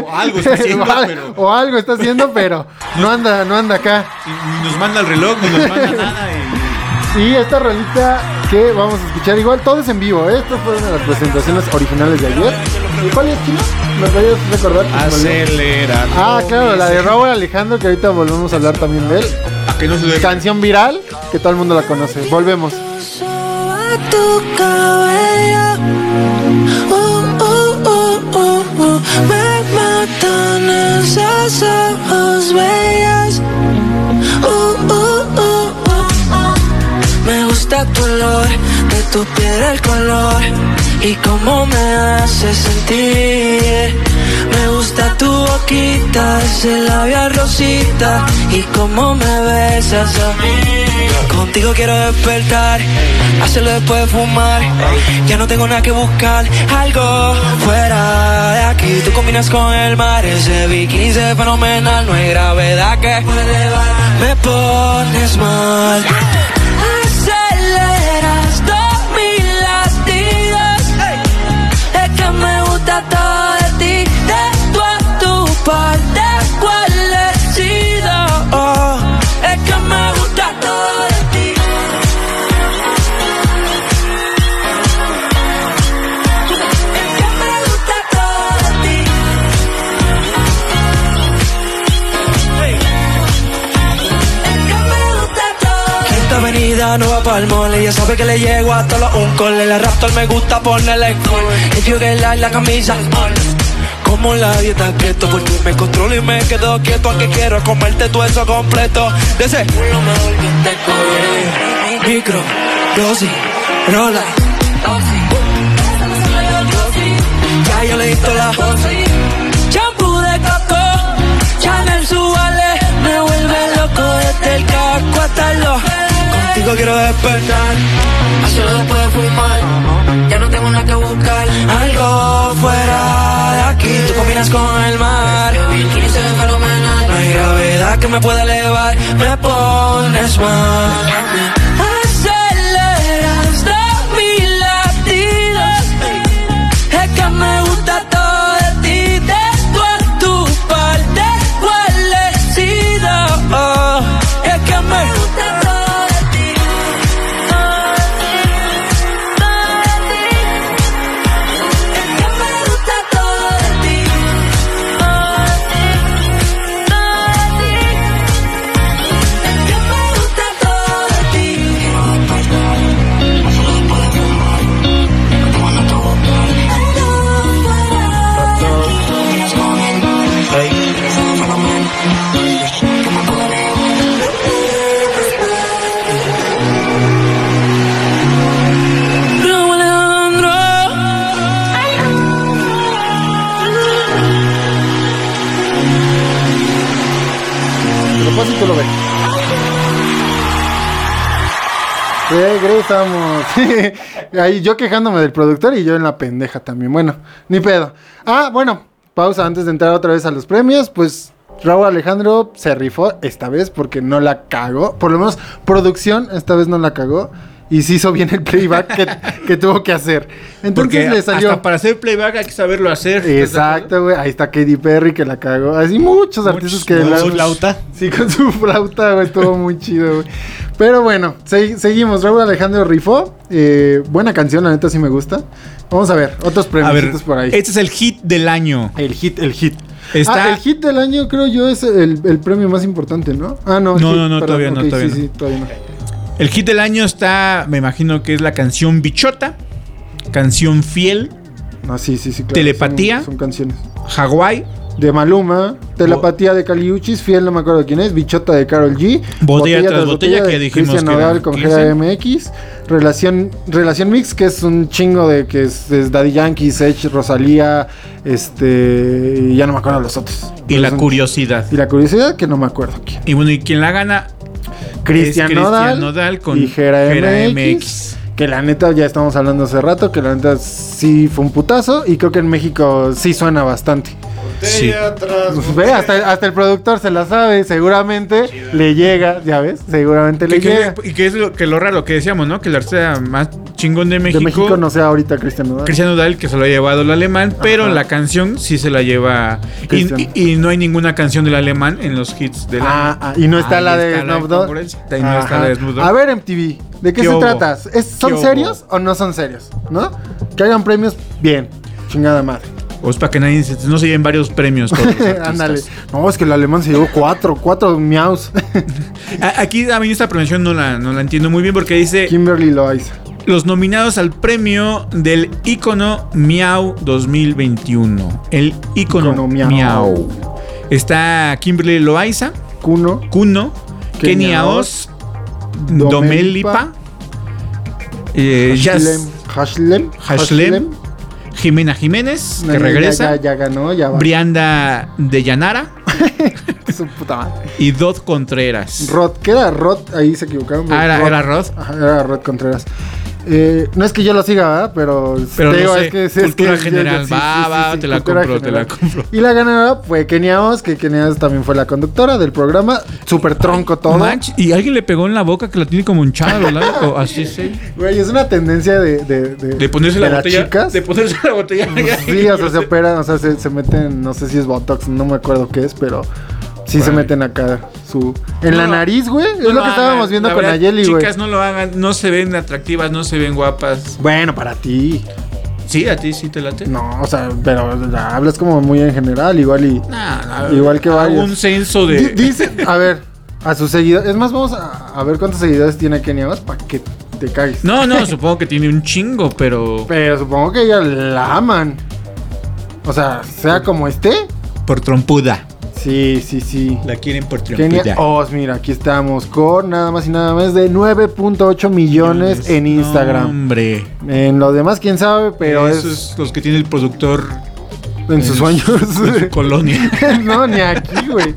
O algo está haciendo, pero- o algo está haciendo, pero no anda, no anda acá. Y- nos manda el reloj, ni nos manda nada. Y, Y esta rolita que vamos a escuchar igual, todo es en vivo, ¿eh? Esto fue una de las presentaciones originales de ayer. ¿Y cuál es, Chino? ¿Me podrías recordar? Acelera. Ah, claro, la de Raúl Alejandro, que ahorita volvemos a hablar también de él. a que no se. Canción viral, que todo el mundo la conoce. Volvemos. Tu cabello. Me matan esos ojos bellos. Uh, uh, uh, uh, uh. Me gusta tu olor, de tu piel el color y cómo me hace sentir. Me gusta tu boquita, ese labial rosita y cómo me besas a mí. Contigo quiero despertar, hacerlo después de fumar. Ya no tengo nada que buscar, algo fuera de aquí. Tú combinas con el mar, ese bikini se fenomenal. No hay gravedad que me pones mal. Avenida, no va pa'l mole. Ella sabe que le llego hasta los uncoles. La raptor me gusta ponerle you get like la camisa como la dieta keto Porque me controlo y me quedo quieto Aunque quiero comerte todo eso completo. De ese culo mejor que te coge. Micro, dosis, rola Ya yo le di toda la Shampoo de coco Chanel Subale Me vuelve loco desde el casco hasta el Contigo quiero despertar. Hacerlo después de fumar. Ya no tengo nada que buscar. Algo fuera de aquí. Tú combinas con el mar. Bikini se ve fenomenal. No hay gravedad que me pueda elevar. Me pones mal Regresamos. Ahí yo quejándome del productor y yo en la pendeja también. Bueno, ni pedo. Ah, bueno, pausa antes de entrar otra vez a los premios. Pues Raúl Alejandro se rifó esta vez porque no la cagó. Por lo menos producción esta vez no la cagó. Y se hizo bien el playback que, que tuvo que hacer. Entonces Porque le salió. hasta para hacer playback hay que saberlo hacer. Exacto, güey. Ahí está Katy Perry que la cagó. Así muchos artistas que con la- su flauta. Sí, con su flauta, güey. Estuvo muy chido, güey. Pero bueno, se- seguimos. Raúl Alejandro rifó. Eh, buena canción, la neta sí me gusta. Vamos a ver, otros premios por ahí. este es el hit del año. El hit, el hit. Está- Ah, el hit del año creo yo es el, el premio más importante, ¿no? Ah, no. No, hit, no, no, todavía no, todavía sí, no. sí, todavía no. El hit del año está, me imagino que es la canción Bichota, canción Fiel, No, sí, sí, sí. claro, Telepatía. Son, son canciones. Hawaii, De Maluma, Telepatía de Caliuchis, Fiel, no me acuerdo quién es, Bichota de Carol G, Botella tras botella, que ya de dijimos Cristian que Nodal con. GMX, Relación, Relación Mix, que es un chingo de que es, es Daddy Yankee, Sech, Rosalía, este, y ya no me acuerdo los otros. y la son- curiosidad. Y la curiosidad, que no me acuerdo quién. Y bueno, y quien la gana Cristian Nodal, Nodal con y MX, MX. Que la neta, ya estamos hablando hace rato, que la neta sí fue un putazo, y creo que en México sí suena bastante. Sí. Pues ve, hasta, hasta el productor se la sabe, seguramente le llega, ya ves, seguramente le Que- que- llega. y que es lo, que lo raro que decíamos, ¿no? Que el artista más chingón de México, de México no sé ahorita Cristian Nodal. Cristian Nodal, que se lo ha llevado el alemán, pero la canción sí se la lleva. Y, y- y no hay ninguna canción del alemán en los hits del Ah, año. ah, y no está Ahí la de Snoop Dogg. no está la de Snoop Dogg. A ver, MTV, ¿de qué, ¿Qué se hubo? trata? ¿Es- ¿Son serios o no son serios? ¿No? Que hagan premios bien, chingada madre. O es para que nadie se- no se lleven varios premios. Ándale. No, es que el alemán se llevó cuatro, cuatro miaus. Aquí a mí esta premiación no la, no la entiendo muy bien porque dice Kimberly Loaiza. los nominados al premio del ícono Miau 2021. El Ícono Miau. Miau. Está Kimberly Loaiza, Kuno, Kuno, Kenia Oz, Oz, Domelipa, eh, Jazz- Hashlem, Hashlem, Hashlem, Jimena Jiménez, que regresa, Ya, ya ganó, ya va. Brianda de Llanara Su puta madre. y Dot Contreras. Rod, ¿qué era Rod? Ahí se equivocaron. Ah, era, Rod. era Rod. Ajá, era Rod Contreras. Eh, no es que yo lo siga, ¿verdad? Pero, Pero te no digo, sé, es que es cultura que yo- yo- general. sí, Va, sí, va, sí, te la compro, te la compro. Y la ganadora fue Kenia Oz, que Kenia Oz también fue la conductora del programa. Súper tronco todo. Manch, y alguien le pegó en la boca que la tiene como hinchada, ¿verdad? O así sí. Güey, es una tendencia de, de, de, De ponerse de la las botella. chicas. De ponerse la botella. Sí, o sea, se operan, o sea, se, se meten, no sé si es Botox, no me acuerdo qué es, pero sí se meten acá su... En No la nariz, güey. No es lo que estábamos viendo La con verdad, Ayeli, güey. Chicas, no lo hagan. No se ven atractivas, no se ven guapas. Bueno, para ti. Sí, a ti sí te late. No, o sea, pero hablas como muy en general, igual y... Nah, nah, Igual que varios. un censo de. Dice, a ver, a sus seguidores. Es más, vamos a, a ver cuántos seguidores tiene Kenia para que te cagues. No, no, supongo que tiene un chingo, pero. Pero supongo que ella la aman. O sea, sea como esté. Por trompuda. Sí, sí, sí. La quieren por Kenia Oz, mira, aquí estamos con nada más y nada más de 9.8 millones en No, Instagram. hombre. En lo demás, quién sabe, pero Esos es es los que tiene el productor en sus sueños. en su colonia. no, ni aquí, güey.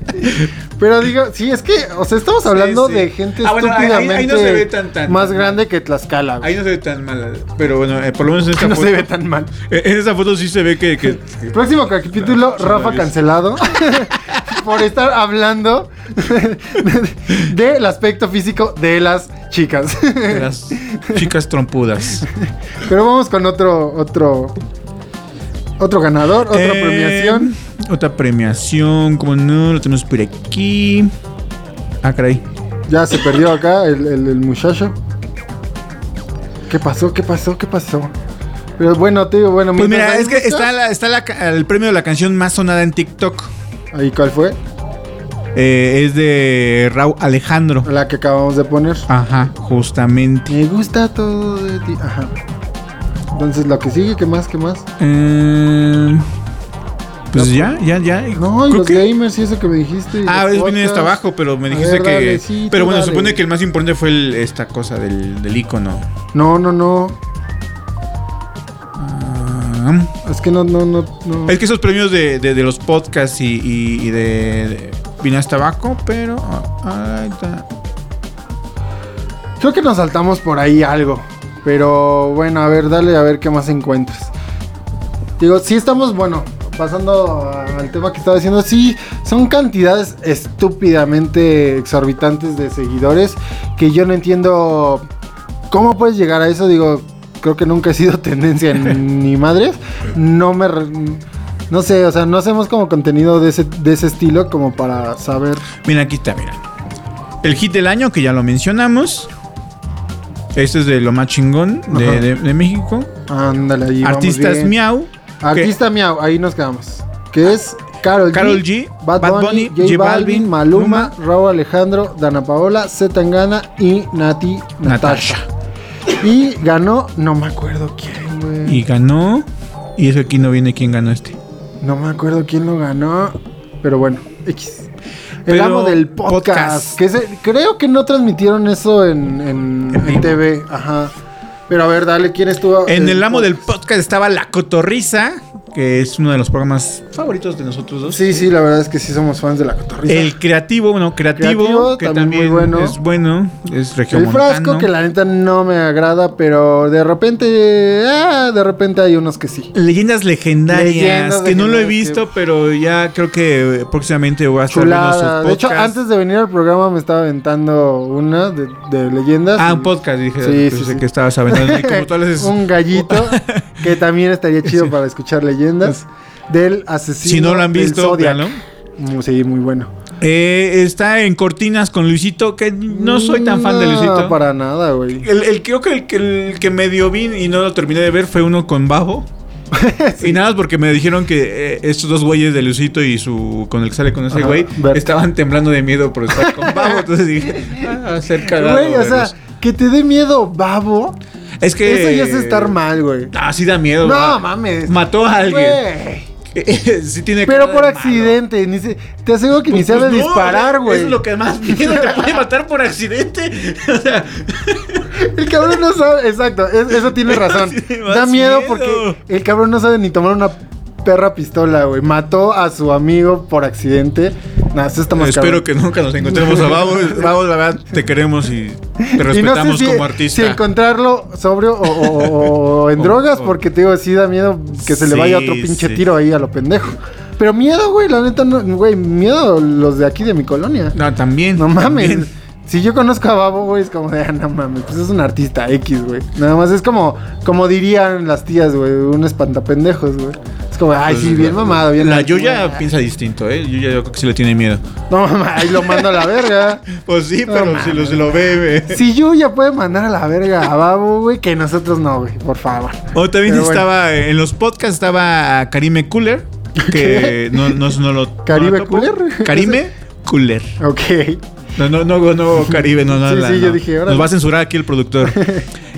Pero digo, sí, es que, o sea, estamos hablando sí. de gente Ah, bueno, ahí- ahí- ahí estúpidamente no se ve tan- tan- más grande que Tlaxcala. güey. Ahí no se ve tan mal. Pero bueno, eh, por lo menos en esta no foto. se ve tan mal. eh, En esa foto sí se ve que. que- Próximo capítulo, Rafa cancelado por estar hablando del aspecto físico de las chicas. de las chicas trompudas. Pero vamos con otro, otro, otro ganador, otra Eh, premiación. Otra premiación, como no, lo tenemos por aquí. Ah, caray. Ya se perdió acá el, el- el muchacho. ¿Qué pasó? ¿Qué pasó? ¿Qué pasó? Pero bueno, digo, bueno, Pues mira, es que está, la- está la el premio de la canción más sonada en TikTok. Ahí, ¿cuál fue? Eh, es de Raúl Alejandro. La que acabamos de poner. Ajá, justamente. Me gusta todo de ti. Ajá. Entonces, lo que sigue, ¿qué más? ¿Qué más? Eh, pues ya, ya, ya. No, y Creo los que- gamers y eso que me dijiste. y Ah, los es viene hasta podcasts. abajo, pero me A dijiste ver, que. dale, sí, pero bueno, dale. supone que el más importante fue el- esta cosa del, del icono. No, no, no. Ah, Es que no, no, no. no. es que esos premios de, de- de los podcasts y, y- y de, de- Vine hasta abajo, pero. ah, ahí está. Creo que nos saltamos por ahí algo. Pero bueno, a ver, dale a ver qué más encuentras. Digo, sí estamos, bueno, pasando al tema que estaba diciendo, sí, son cantidades estúpidamente exorbitantes de seguidores que yo no entiendo cómo puedes llegar a eso. Digo, creo que nunca he sido tendencia en ni madres. No me... re- No sé, o sea, no hacemos como contenido de ese, de ese estilo como para saber. Mira, aquí está, mira. El hit del año, que ya lo mencionamos. Este es de lo más chingón de, Ajá. de- de México. Ándale, ahí. vamos Artistas bien. Miau. Artista Miau, ahí nos quedamos. Que es Karol G, Karol G, Bad, Bad Bunny, Bunny, J Balvin, Maluma, Raúl Alejandro, Dana Paola, Z Tangana y Nati Natasha. Y ganó, no me acuerdo quién, güey. Y ganó. Y eso aquí no viene quién ganó este. No me acuerdo quién lo ganó, pero bueno, X. El amo del podcast. podcast. Que se- creo que no transmitieron eso en, en-. TV. Ajá. Pero a ver, dale, ¿quién estuvo? En el amo del podcast estaba La Cotorrisa, que es uno de los programas favoritos de nosotros dos. Sí, sí, la verdad es que sí somos fans de la cotorrisa. El creativo, bueno, creativo, Creativo, que también también, muy bueno. es bueno, es El regiomontano. frasco, que la neta no me agrada, pero de repente, ah, de repente hay unos que sí. Leyendas legendarias, Leyendas que no lo he visto, pero ya creo que eh, próximamente voy a estar viendo sus Chulada. De hecho, podcasts. antes de venir al programa me estaba aventando una de, de leyendas. Ah, y- un podcast, dije, Sí, pensé sí, sí. que estabas aventando. como un gallito que también estaría chido Sí. para escuchar leyendas del asesino. si no lo han visto, véanlo. Mm, Sí, muy bueno. Eh, está en Cortinas con Luisito, que no soy tan fan de Luisito. para nada, güey. El, el- creo que el, que el que medio vi y no lo terminé de ver fue uno con Babo. Y nada porque me dijeron que eh, estos dos güeyes de Lucito y su con el que sale con ese Ajá, güey estaban temblando de miedo por estar con Babo. Entonces dije, ah, ser cagado. Güey, o sea, que te dé miedo, babo. Es que. Eso ya es estar mal, güey. Ah, sí da miedo. No, mames. Mató a alguien. Sí tiene Pero cara por de malo. accidente. Ni se- te aseguro que ni Pues, sabe pues, no, disparar, güey. Eso es lo que más miedo te puede matar por accidente. O sea, El cabrón no sabe. Exacto, es- eso tiene razón. Más da miedo, miedo. porque el cabrón no sabe ni tomar una perra pistola, güey. Mató a su amigo por accidente. Nah, eso está más espero cabrón. que nunca nos encontremos a Babo. Babo, la verdad, te queremos y te Y no respetamos sé si, como artista. si encontrarlo sobrio o, o- o en O- drogas, porque te digo, sí da miedo que se le vaya otro pinche sí. tiro ahí a lo pendejo. Pero miedo, güey, la neta, no, güey, miedo los de aquí de mi colonia. No, también. No mames. también. Si yo conozco a Babo, güey, es como de, ah, no mames, pues es un artista X, güey. Nada más es como, como dirían las tías, güey, un espantapendejos, güey. Es como, ay, sí, Pues, bien la- mamado, bien. La. Yuya piensa distinto, ¿eh? Yuya yo creo que sí le tiene miedo. No mames, ahí lo mando a la verga. Pues sí, No pero si lo, se lo ve, güey. Si Yuya puede mandar a la verga a Babo, güey, que nosotros no, güey, por favor. O también Pero bueno. estaba, en los podcasts estaba Karime Cooler, que no, no, no lo... ¿Caribe no lo. Cooler? Karime Cooler. Ok. No, no, no, no, Caribe, no, no. Sí, sí, yo no. dije, órale. Nos va a censurar aquí el productor.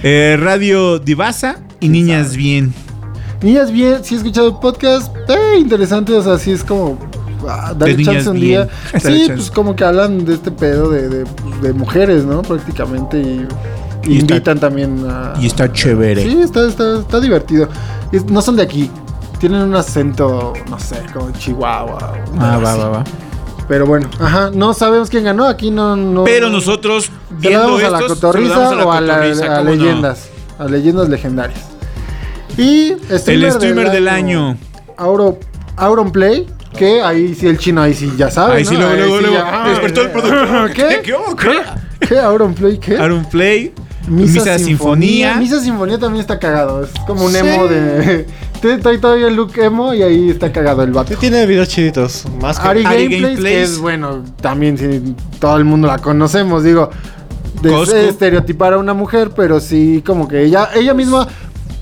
Eh, Radio Divasa y Niñas Bien. Niñas bien, sí he escuchado el podcast, eh, interesante, o sea, sí es como ah, darle chance un bien. día. Sí, chance. pues como que hablan de este pedo de, de, de mujeres, ¿no? Prácticamente y, invitan también a... Y está chévere. Sí, está, está, está divertido. Es- no son de aquí, tienen un acento, no sé, como Chihuahua. Ah, va, va, va. Pero bueno, ajá, no sabemos quién ganó, aquí no... no Pero nosotros, ¿Se lo viendo a la cotorriza o a, la- leyendas? A leyendas legendarias. Y El streamer del año. Auro, Auronplay, que ahí sí el chino, ahí sí ya sabe. Ahí sí, luego, luego, sí luego. ya- ah, Despertó el productor. ¿Qué? ¿Qué? ¿Qué? ¿Qué? ¿Auronplay qué? Aaron Play. Misa, Sinfonía. Misa Sinfonía también está cagado. Es como un Sí. emo de. Trae todavía el look emo y ahí está cagado el vato. Sí, tiene videos chiditos. Más que. Ari, Ari Gameplays, que Gameplays. es bueno, también sí, todo el mundo la conocemos, digo, de estereotipar a una mujer, pero sí como que ella, ella misma,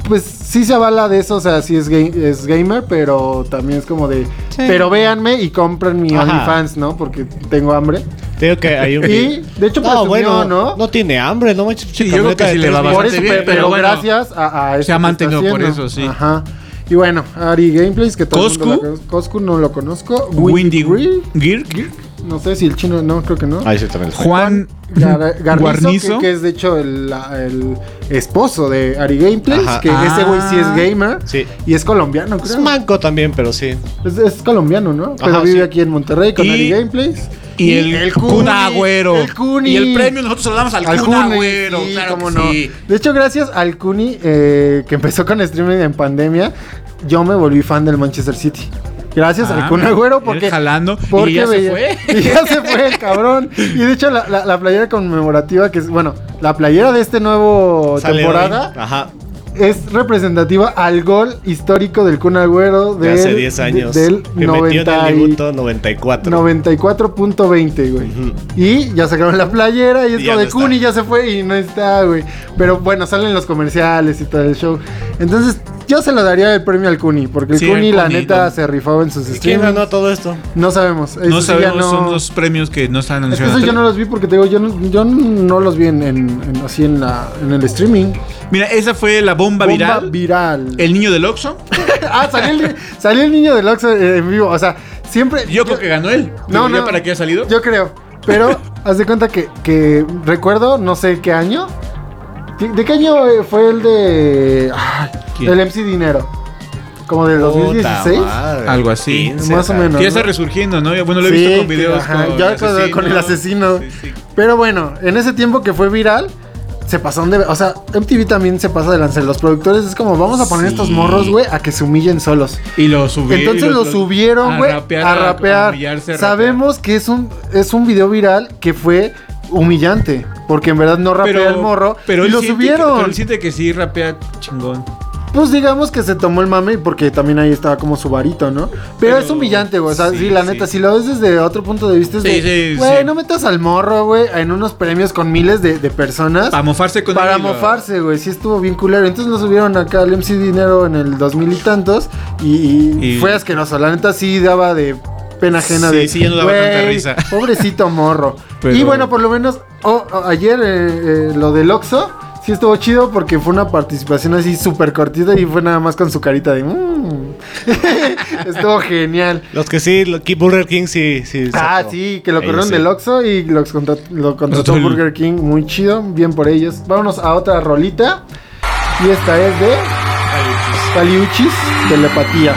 pues sí se avala de eso, o sea, sí es, ga- es gamer, pero también es como de, Sí. pero véanme y compren mi. OnlyFans, ¿no? Porque tengo hambre. Te digo que hay un. Y, de hecho, no, presumió, bueno, ¿no? no tiene hambre, no manches. Sí, yo creo que sí le va bastante bien, pero, pero bueno, gracias a, a eso se ha que mantenido está por eso, sí. Ajá. Y bueno, Ari Gameplays, que todo el mundo Coscu. conoce. Coscu no lo conozco. Windy Gree, Gear. No sé si el chino, no, creo que no. Ahí sí también. Juan Gar- Garnizo, Guarnizo. Que, que es de hecho el, el esposo de Ari Gameplays, Ajá. que ese güey sí es Ah. gamer Sí. y es colombiano, creo. Es manco también, pero sí. Es, es colombiano, ¿no? Pero Ajá, vive sí. aquí en Monterrey con Y- Ari Gameplays. Y, el, Kuni, Kun Agüero. El Kuni. Y el premio nosotros se lo damos al, Al Kun Kuni, Agüero. sí, claro cómo que no. sí. De hecho, gracias al Kuni, eh, que empezó con streaming en pandemia, yo me volví fan del Manchester City. Gracias al Ah, Kun Agüero porque... jalando. Porque y ya se fue. Y ya se fue el cabrón. Y de hecho, la, la- la playera conmemorativa, que es, bueno, la playera de este nuevo Sale temporada hoy. Ajá. es representativa al gol histórico del Kun Agüero De hace 10 años. de- del que metió en 90 el y- minuto 94. 94.20, güey. Y ya sacaron la playera y es Y de Kuni está. ya se fue y no está, güey. Pero bueno, salen los comerciales y todo el show. Entonces, Yo se lo daría el premio al Kuni, porque el Sí, el Kuni, la neta, ¿no? se rifaba en sus ¿Y quién streams. ganó todo esto? No sabemos. Eso No sí, sabemos, son los No son premios que no están Es que anunciados. eso yo no los vi porque te digo, yo no, yo no los vi en, en- en- así en, la, en el streaming. Mira, esa fue la bomba, Bomba viral. viral. El niño del Oxxo. ah, salió el, salió el niño del Oxxo eh, en vivo. O sea, siempre. Yo creo que ganó él. No, ¿Ya no. para qué ha salido? Yo creo. Pero haz de cuenta que, que recuerdo, no sé qué año. ¿De, qué año eh, fue el de. ay, ¿Quién? el MC Dinero? Como del 2016. Puta madre. Algo así. 15, Más o menos. Que ya está ¿no? resurgiendo, ¿no? Bueno, lo he Sí, visto con videos ajá, con, ya con- con el asesino. Sí, sí. Pero bueno, en ese tiempo que fue viral, se pasaron de. O sea, MTV también se pasa de lanzar. Los productores es como, vamos a poner Sí. estos morros, güey, a que se humillen solos. Y lo subieron. Entonces lo, subieron, güey, a rapear. a Sabemos que es un, es un video viral que fue humillante. Porque en verdad no rapea Pero, el morro. pero y él lo subieron. Que, pero él siente que sí rapea chingón. Pues digamos que se tomó el mame porque también ahí estaba como su varito, ¿no? Pero, Pero- es humillante, güey. O sea, sí, sí, la sí. neta, si lo ves desde otro punto de vista, es Sí, de, güey, no metas al morro, güey, en unos premios con miles de, de personas. Para mofarse con Para mofarse, güey, sí estuvo bien culero. Entonces lo subieron acá al MC Dinero en el 2000 y tantos. Y, y Y- fue asqueroso. La neta sí daba de pena ajena Sí, de. sí, ya no daba "Güey, tanta risa". Pobrecito morro. Pero- Y bueno, por lo menos oh, oh, ayer eh, eh, lo del Oxxo. Sí estuvo chido porque fue una participación así súper cortita y fue nada más con su carita de... "Mm". estuvo genial. Los que sí, lo- Burger King sí. sí Ah, sacó. sí, que lo corrieron sí. del Oxxo y los contra- lo contrató Contrató Burger King. Muy chido, bien por ellos. Vámonos a otra rolita. Y esta es de Caliuchis, Telepatía.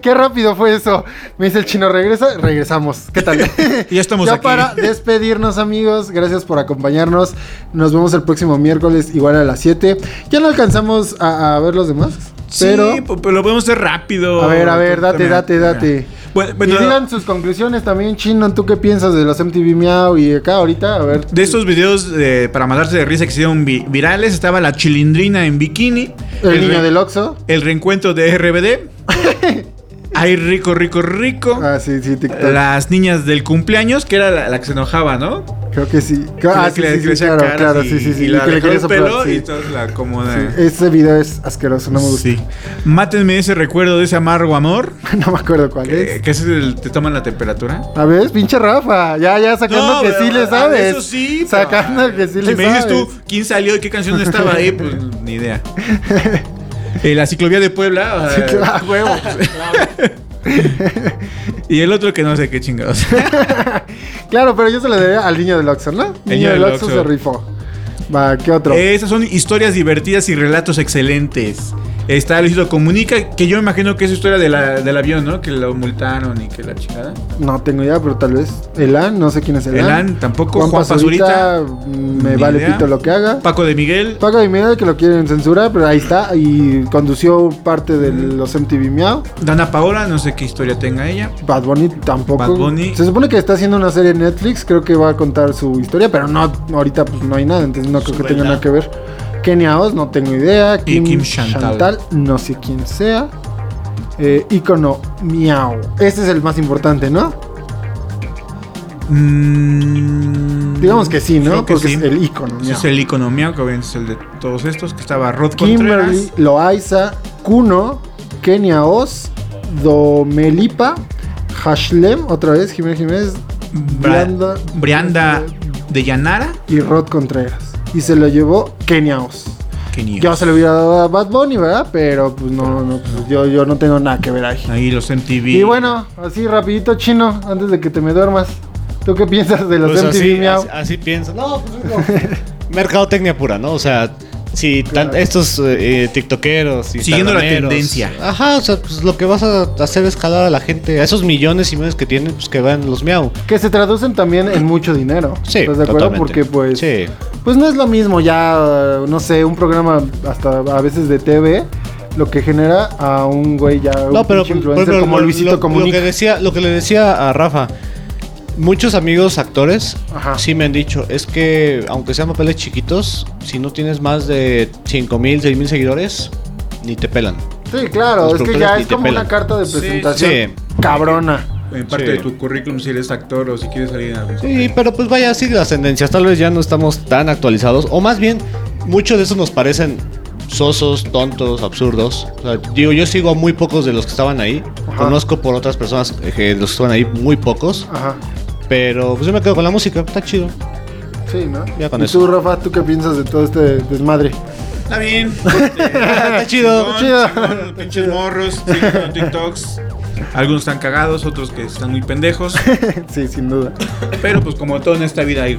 ¿Qué, rápido fue eso. Me dice el chino, regresa, regresamos. ¿Qué tal? Y ya estamos ya aquí. para despedirnos, amigos. Gracias por acompañarnos. Nos vemos el próximo miércoles, igual a las 7. Ya no alcanzamos a, a ver los demás. Pero. Sí, pero lo podemos hacer rápido. A ver, a ver, date, date, date. Bueno, y digan sus conclusiones también, Chino. ¿Tú qué piensas de los MTV Miau y acá ahorita? A ver. de estos videos eh, para matarse de risa que hicieron vi- virales, estaba la chilindrina en bikini. El, niño re- del Oxxo. El reencuentro de RBD. Ay, rico, rico, rico. Ah, sí, sí, TikTok. Las niñas del cumpleaños, que era la, la que se enojaba, ¿no? Creo que sí. Ah, sí, sí, sí, claro, claro, sí, sí, sí. Y la que le el pelo y entonces la acomoda. Sí, Ese video es asqueroso, no me gusta. Sí. Mátenme ese recuerdo de ese amargo amor. no me acuerdo cuál es. que es el, te toman la temperatura. A ver, pinche Rafa. Ya, ya sacando que sí le sabes. Eso sí. Sacando que sí si le me dices sabes. tú quién salió y qué canción estaba ahí, pues ni idea. Eh, la ciclovía de Puebla. Sí, claro, huevo. y el otro que no sé qué chingados. Claro, pero yo se lo debía al niño del Oxxo, ¿no? El niño del Oxxo se rifó. Va, ¿qué otro? Esas son historias divertidas y relatos excelentes. Está Luisito Comunica, que yo me imagino que es historia de la- del avión, ¿no? Que lo multaron y que la chingada. No tengo idea, pero tal vez. Elan, no sé quién es Elan. Elan, tampoco. Juan, Juan Pazurita, mm, me vale idea. pito lo que haga. Paco de Miguel. Paco de Miguel que lo quieren censurar, pero ahí está. Y condució parte de los MTV Miau. Dana Paola, no sé qué historia tenga ella. Bad Bunny tampoco. Bad Bunny. Se supone que está haciendo una serie en Netflix. Creo que va a contar su historia, pero no, ahorita pues no hay nada. Entonces no creo que tenga nada que ver. Kenia Oz, no tengo idea. Y Kim Chantal. no sé quién sea. Eh, icono Miau. Este es el más importante, ¿no? Mm, Digamos que sí, ¿no? Porque sí. es el icono Miau. es el icono Miau, que obviamente es el de todos estos, que estaba Rod Kimberly, Contreras. Loaiza, Kuno, Kenia Oz, Domelipa, Hashlem, otra vez, Jiménez Jiménez, Bra- Brianda, Brianda de Yanara. y Rod Contreras. Y se lo llevó Kenia Oz. Yo se lo hubiera dado a Bad Bunny, ¿verdad? Pero pues no, no pues, yo, yo no tengo nada que ver ahí. Ahí los MTV. Y bueno, así rapidito, chino, antes de que te me duermas. ¿Tú qué piensas de los Pues MTV así, así, así pienso. No, pues digo, mercadotecnia pura, ¿no? O sea, tan- estos eh, eh, tiktokeros y Siguiendo la tendencia. Ajá, o sea, pues lo que vas a hacer es jalar a la gente, a esos millones y millones que tienen, pues que vean los miau. Que se traducen también en mucho dinero. Sí, ¿Estás de acuerdo? totalmente. Porque pues... Sí. Pues no es lo mismo ya, no sé, un programa hasta a veces de TV, lo que genera a un güey ya, un No, pero influencer como lo- Luisito lo, que decía, lo que le decía a Rafa, muchos amigos actores Ajá. sí me han dicho, es que aunque sean papeles chiquitos, si no tienes más de 5 mil, 6 mil seguidores, ni te pelan. Sí, claro, los es que ya es como pelan. una carta de presentación sí. cabrona. En parte Sí. de tu currículum, si eres actor o si quieres salir en algún Sí, pero pues vaya, sigue las tendencias. Tal vez ya no estamos tan actualizados. O más bien, muchos de esos nos parecen sosos, tontos, absurdos. O sea, digo, yo sigo a muy pocos de los que estaban ahí. Ajá. Conozco por otras personas eh, que los que estaban ahí, muy pocos. Ajá. Pero pues yo me quedo con la música, está chido. Sí, ¿no? Ya con ¿Y eso. tú, Rafa, tú qué piensas de todo este desmadre? Está bien. está chido. Chingón, chido. chingón, pinches morros, TikToks. Algunos están cagados, otros que están muy pendejos. sí, sin duda. Pero pues como todo en esta vida hay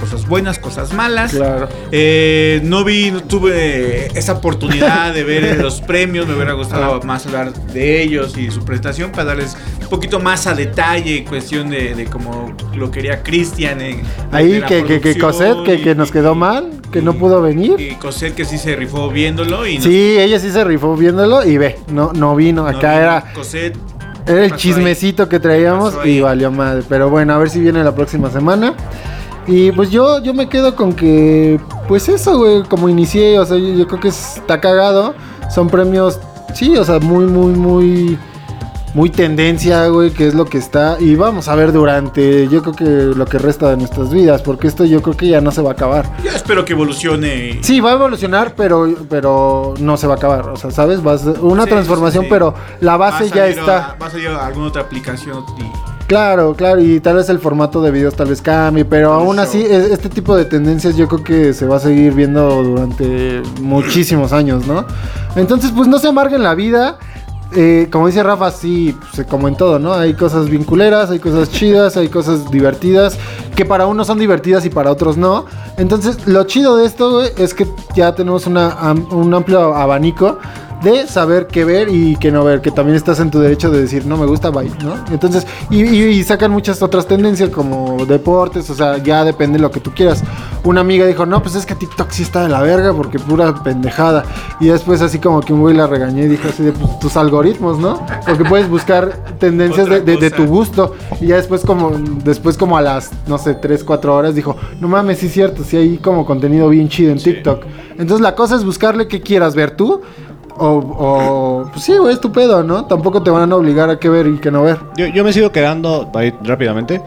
cosas buenas, cosas malas. Claro. Eh, no vi, no tuve esa oportunidad de ver los premios. Me hubiera gustado más hablar de ellos y su presentación para darles un poquito más a detalle cuestión de, de cómo lo quería Cristian. Ahí que, que, que Cosette, que, que nos quedó mal, que no pudo venir. Y Cosette que sí se rifó viéndolo. Y nos- Sí, ella sí se rifó viéndolo y ve, no, no vino. no Acá vino era, Cosette. Era el chismecito que traíamos y valió madre. Pero bueno, a ver si viene la próxima semana. Y pues yo, yo me quedo con que, pues eso, güey, como inicié, o sea, yo, yo creo que está cagado. Son premios, sí, o sea, muy, muy, muy, muy tendencia, güey, que es lo que está. Y vamos a ver durante, yo creo que lo que resta de nuestras vidas, porque esto yo creo que ya no se va a acabar. Yo espero que evolucione. Sí, va a evolucionar, pero, pero no se va a acabar. O sea, ¿sabes? Va a ser una Sí, transformación, sí, pero la base ya está. a- va a salir a alguna otra aplicación. y- Claro, claro, y tal vez el formato de videos tal vez cambie, pero El aún show. así e- este tipo de tendencias yo creo que se va a seguir viendo durante muchísimos años, ¿no? Entonces, pues no se amarguen la vida. Eh, como dice Rafa, sí, como en todo, ¿no? Hay cosas bien culeras, hay cosas chidas, hay cosas divertidas, que para unos son divertidas y para otros no. Entonces, lo chido de esto, güey, es que ya tenemos una, un amplio abanico de saber qué ver y qué no ver, que también estás en tu derecho de decir, no me gusta, bye, ¿no? Entonces, y, y- y sacan muchas otras tendencias como deportes, o sea, ya depende de lo que tú quieras. Una amiga dijo, no, pues es que TikTok sí está de la verga porque pura pendejada. Y después así como que un güey la regañé y dijo así de pues, tus algoritmos, ¿no? Porque puedes buscar tendencias de, tu gusto. Y ya después como, después como a las, no sé, 3, 4 horas dijo, no mames, sí es cierto, sí hay como contenido bien chido en TikTok. Entonces la cosa es buscarle qué quieras ver tú. O, o pues sí, güey, es tu pedo, ¿no? Tampoco te van a obligar a qué ver y qué no ver. Yo, yo me sigo quedando, ahí rápidamente,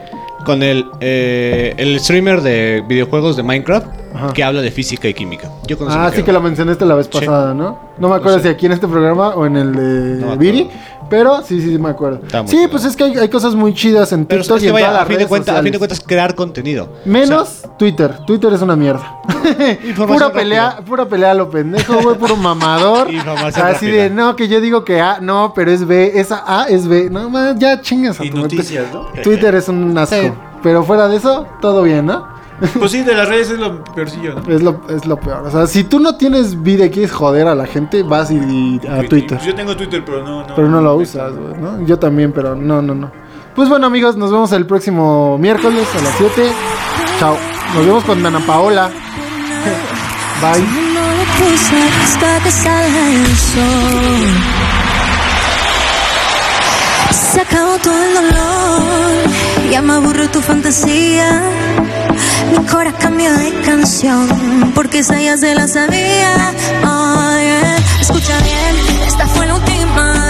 con el, eh, el streamer de videojuegos de Minecraft Ajá. que habla de física y química. Yo con eso Ah, me sí quedo. que lo mencionaste la vez pasada, ¿no? No me acuerdo sé. si aquí en este programa o en el de No me Viri, Pero sí, sí, sí me acuerdo. Sí, chido. pues es que hay, hay cosas muy chidas en Pero TikTok es y que en vaya, todas a las fin, de redes cuentas, a fin de cuentas, crear contenido. Menos Twitter. Twitter es una mierda. Información pura pelea, rápida. pura pelea a lo pendejo, güey, puro mamador. Información Así rápida. de, no, que yo digo que A, no, pero es B, esa A es B. No, más ya chingas a Y tu noticias, ¿no? Twitter es un asco. Sí. Pero fuera de eso, todo bien, ¿no? Pues sí, de las redes es lo peorcillo, ¿no? Es lo, es lo peor. O sea, si tú no tienes vida y quieres joder a la gente, vas y, y a Twitter. Yo tengo Twitter, pero no. no Pero no lo usas, güey, ¿no? Yo también, pero no, no, no. Pues bueno, amigos, nos vemos el próximo miércoles a las 7. Chao. Nos vemos con Dana Paola. Bye. No lo puse hasta que salga el sol. Se acabó todo el dolor. Ya me aburre tu fantasía. Mi corazón cambió de canción. Porque esa ya se la sabía. Oh. Escucha bien, esta fue la última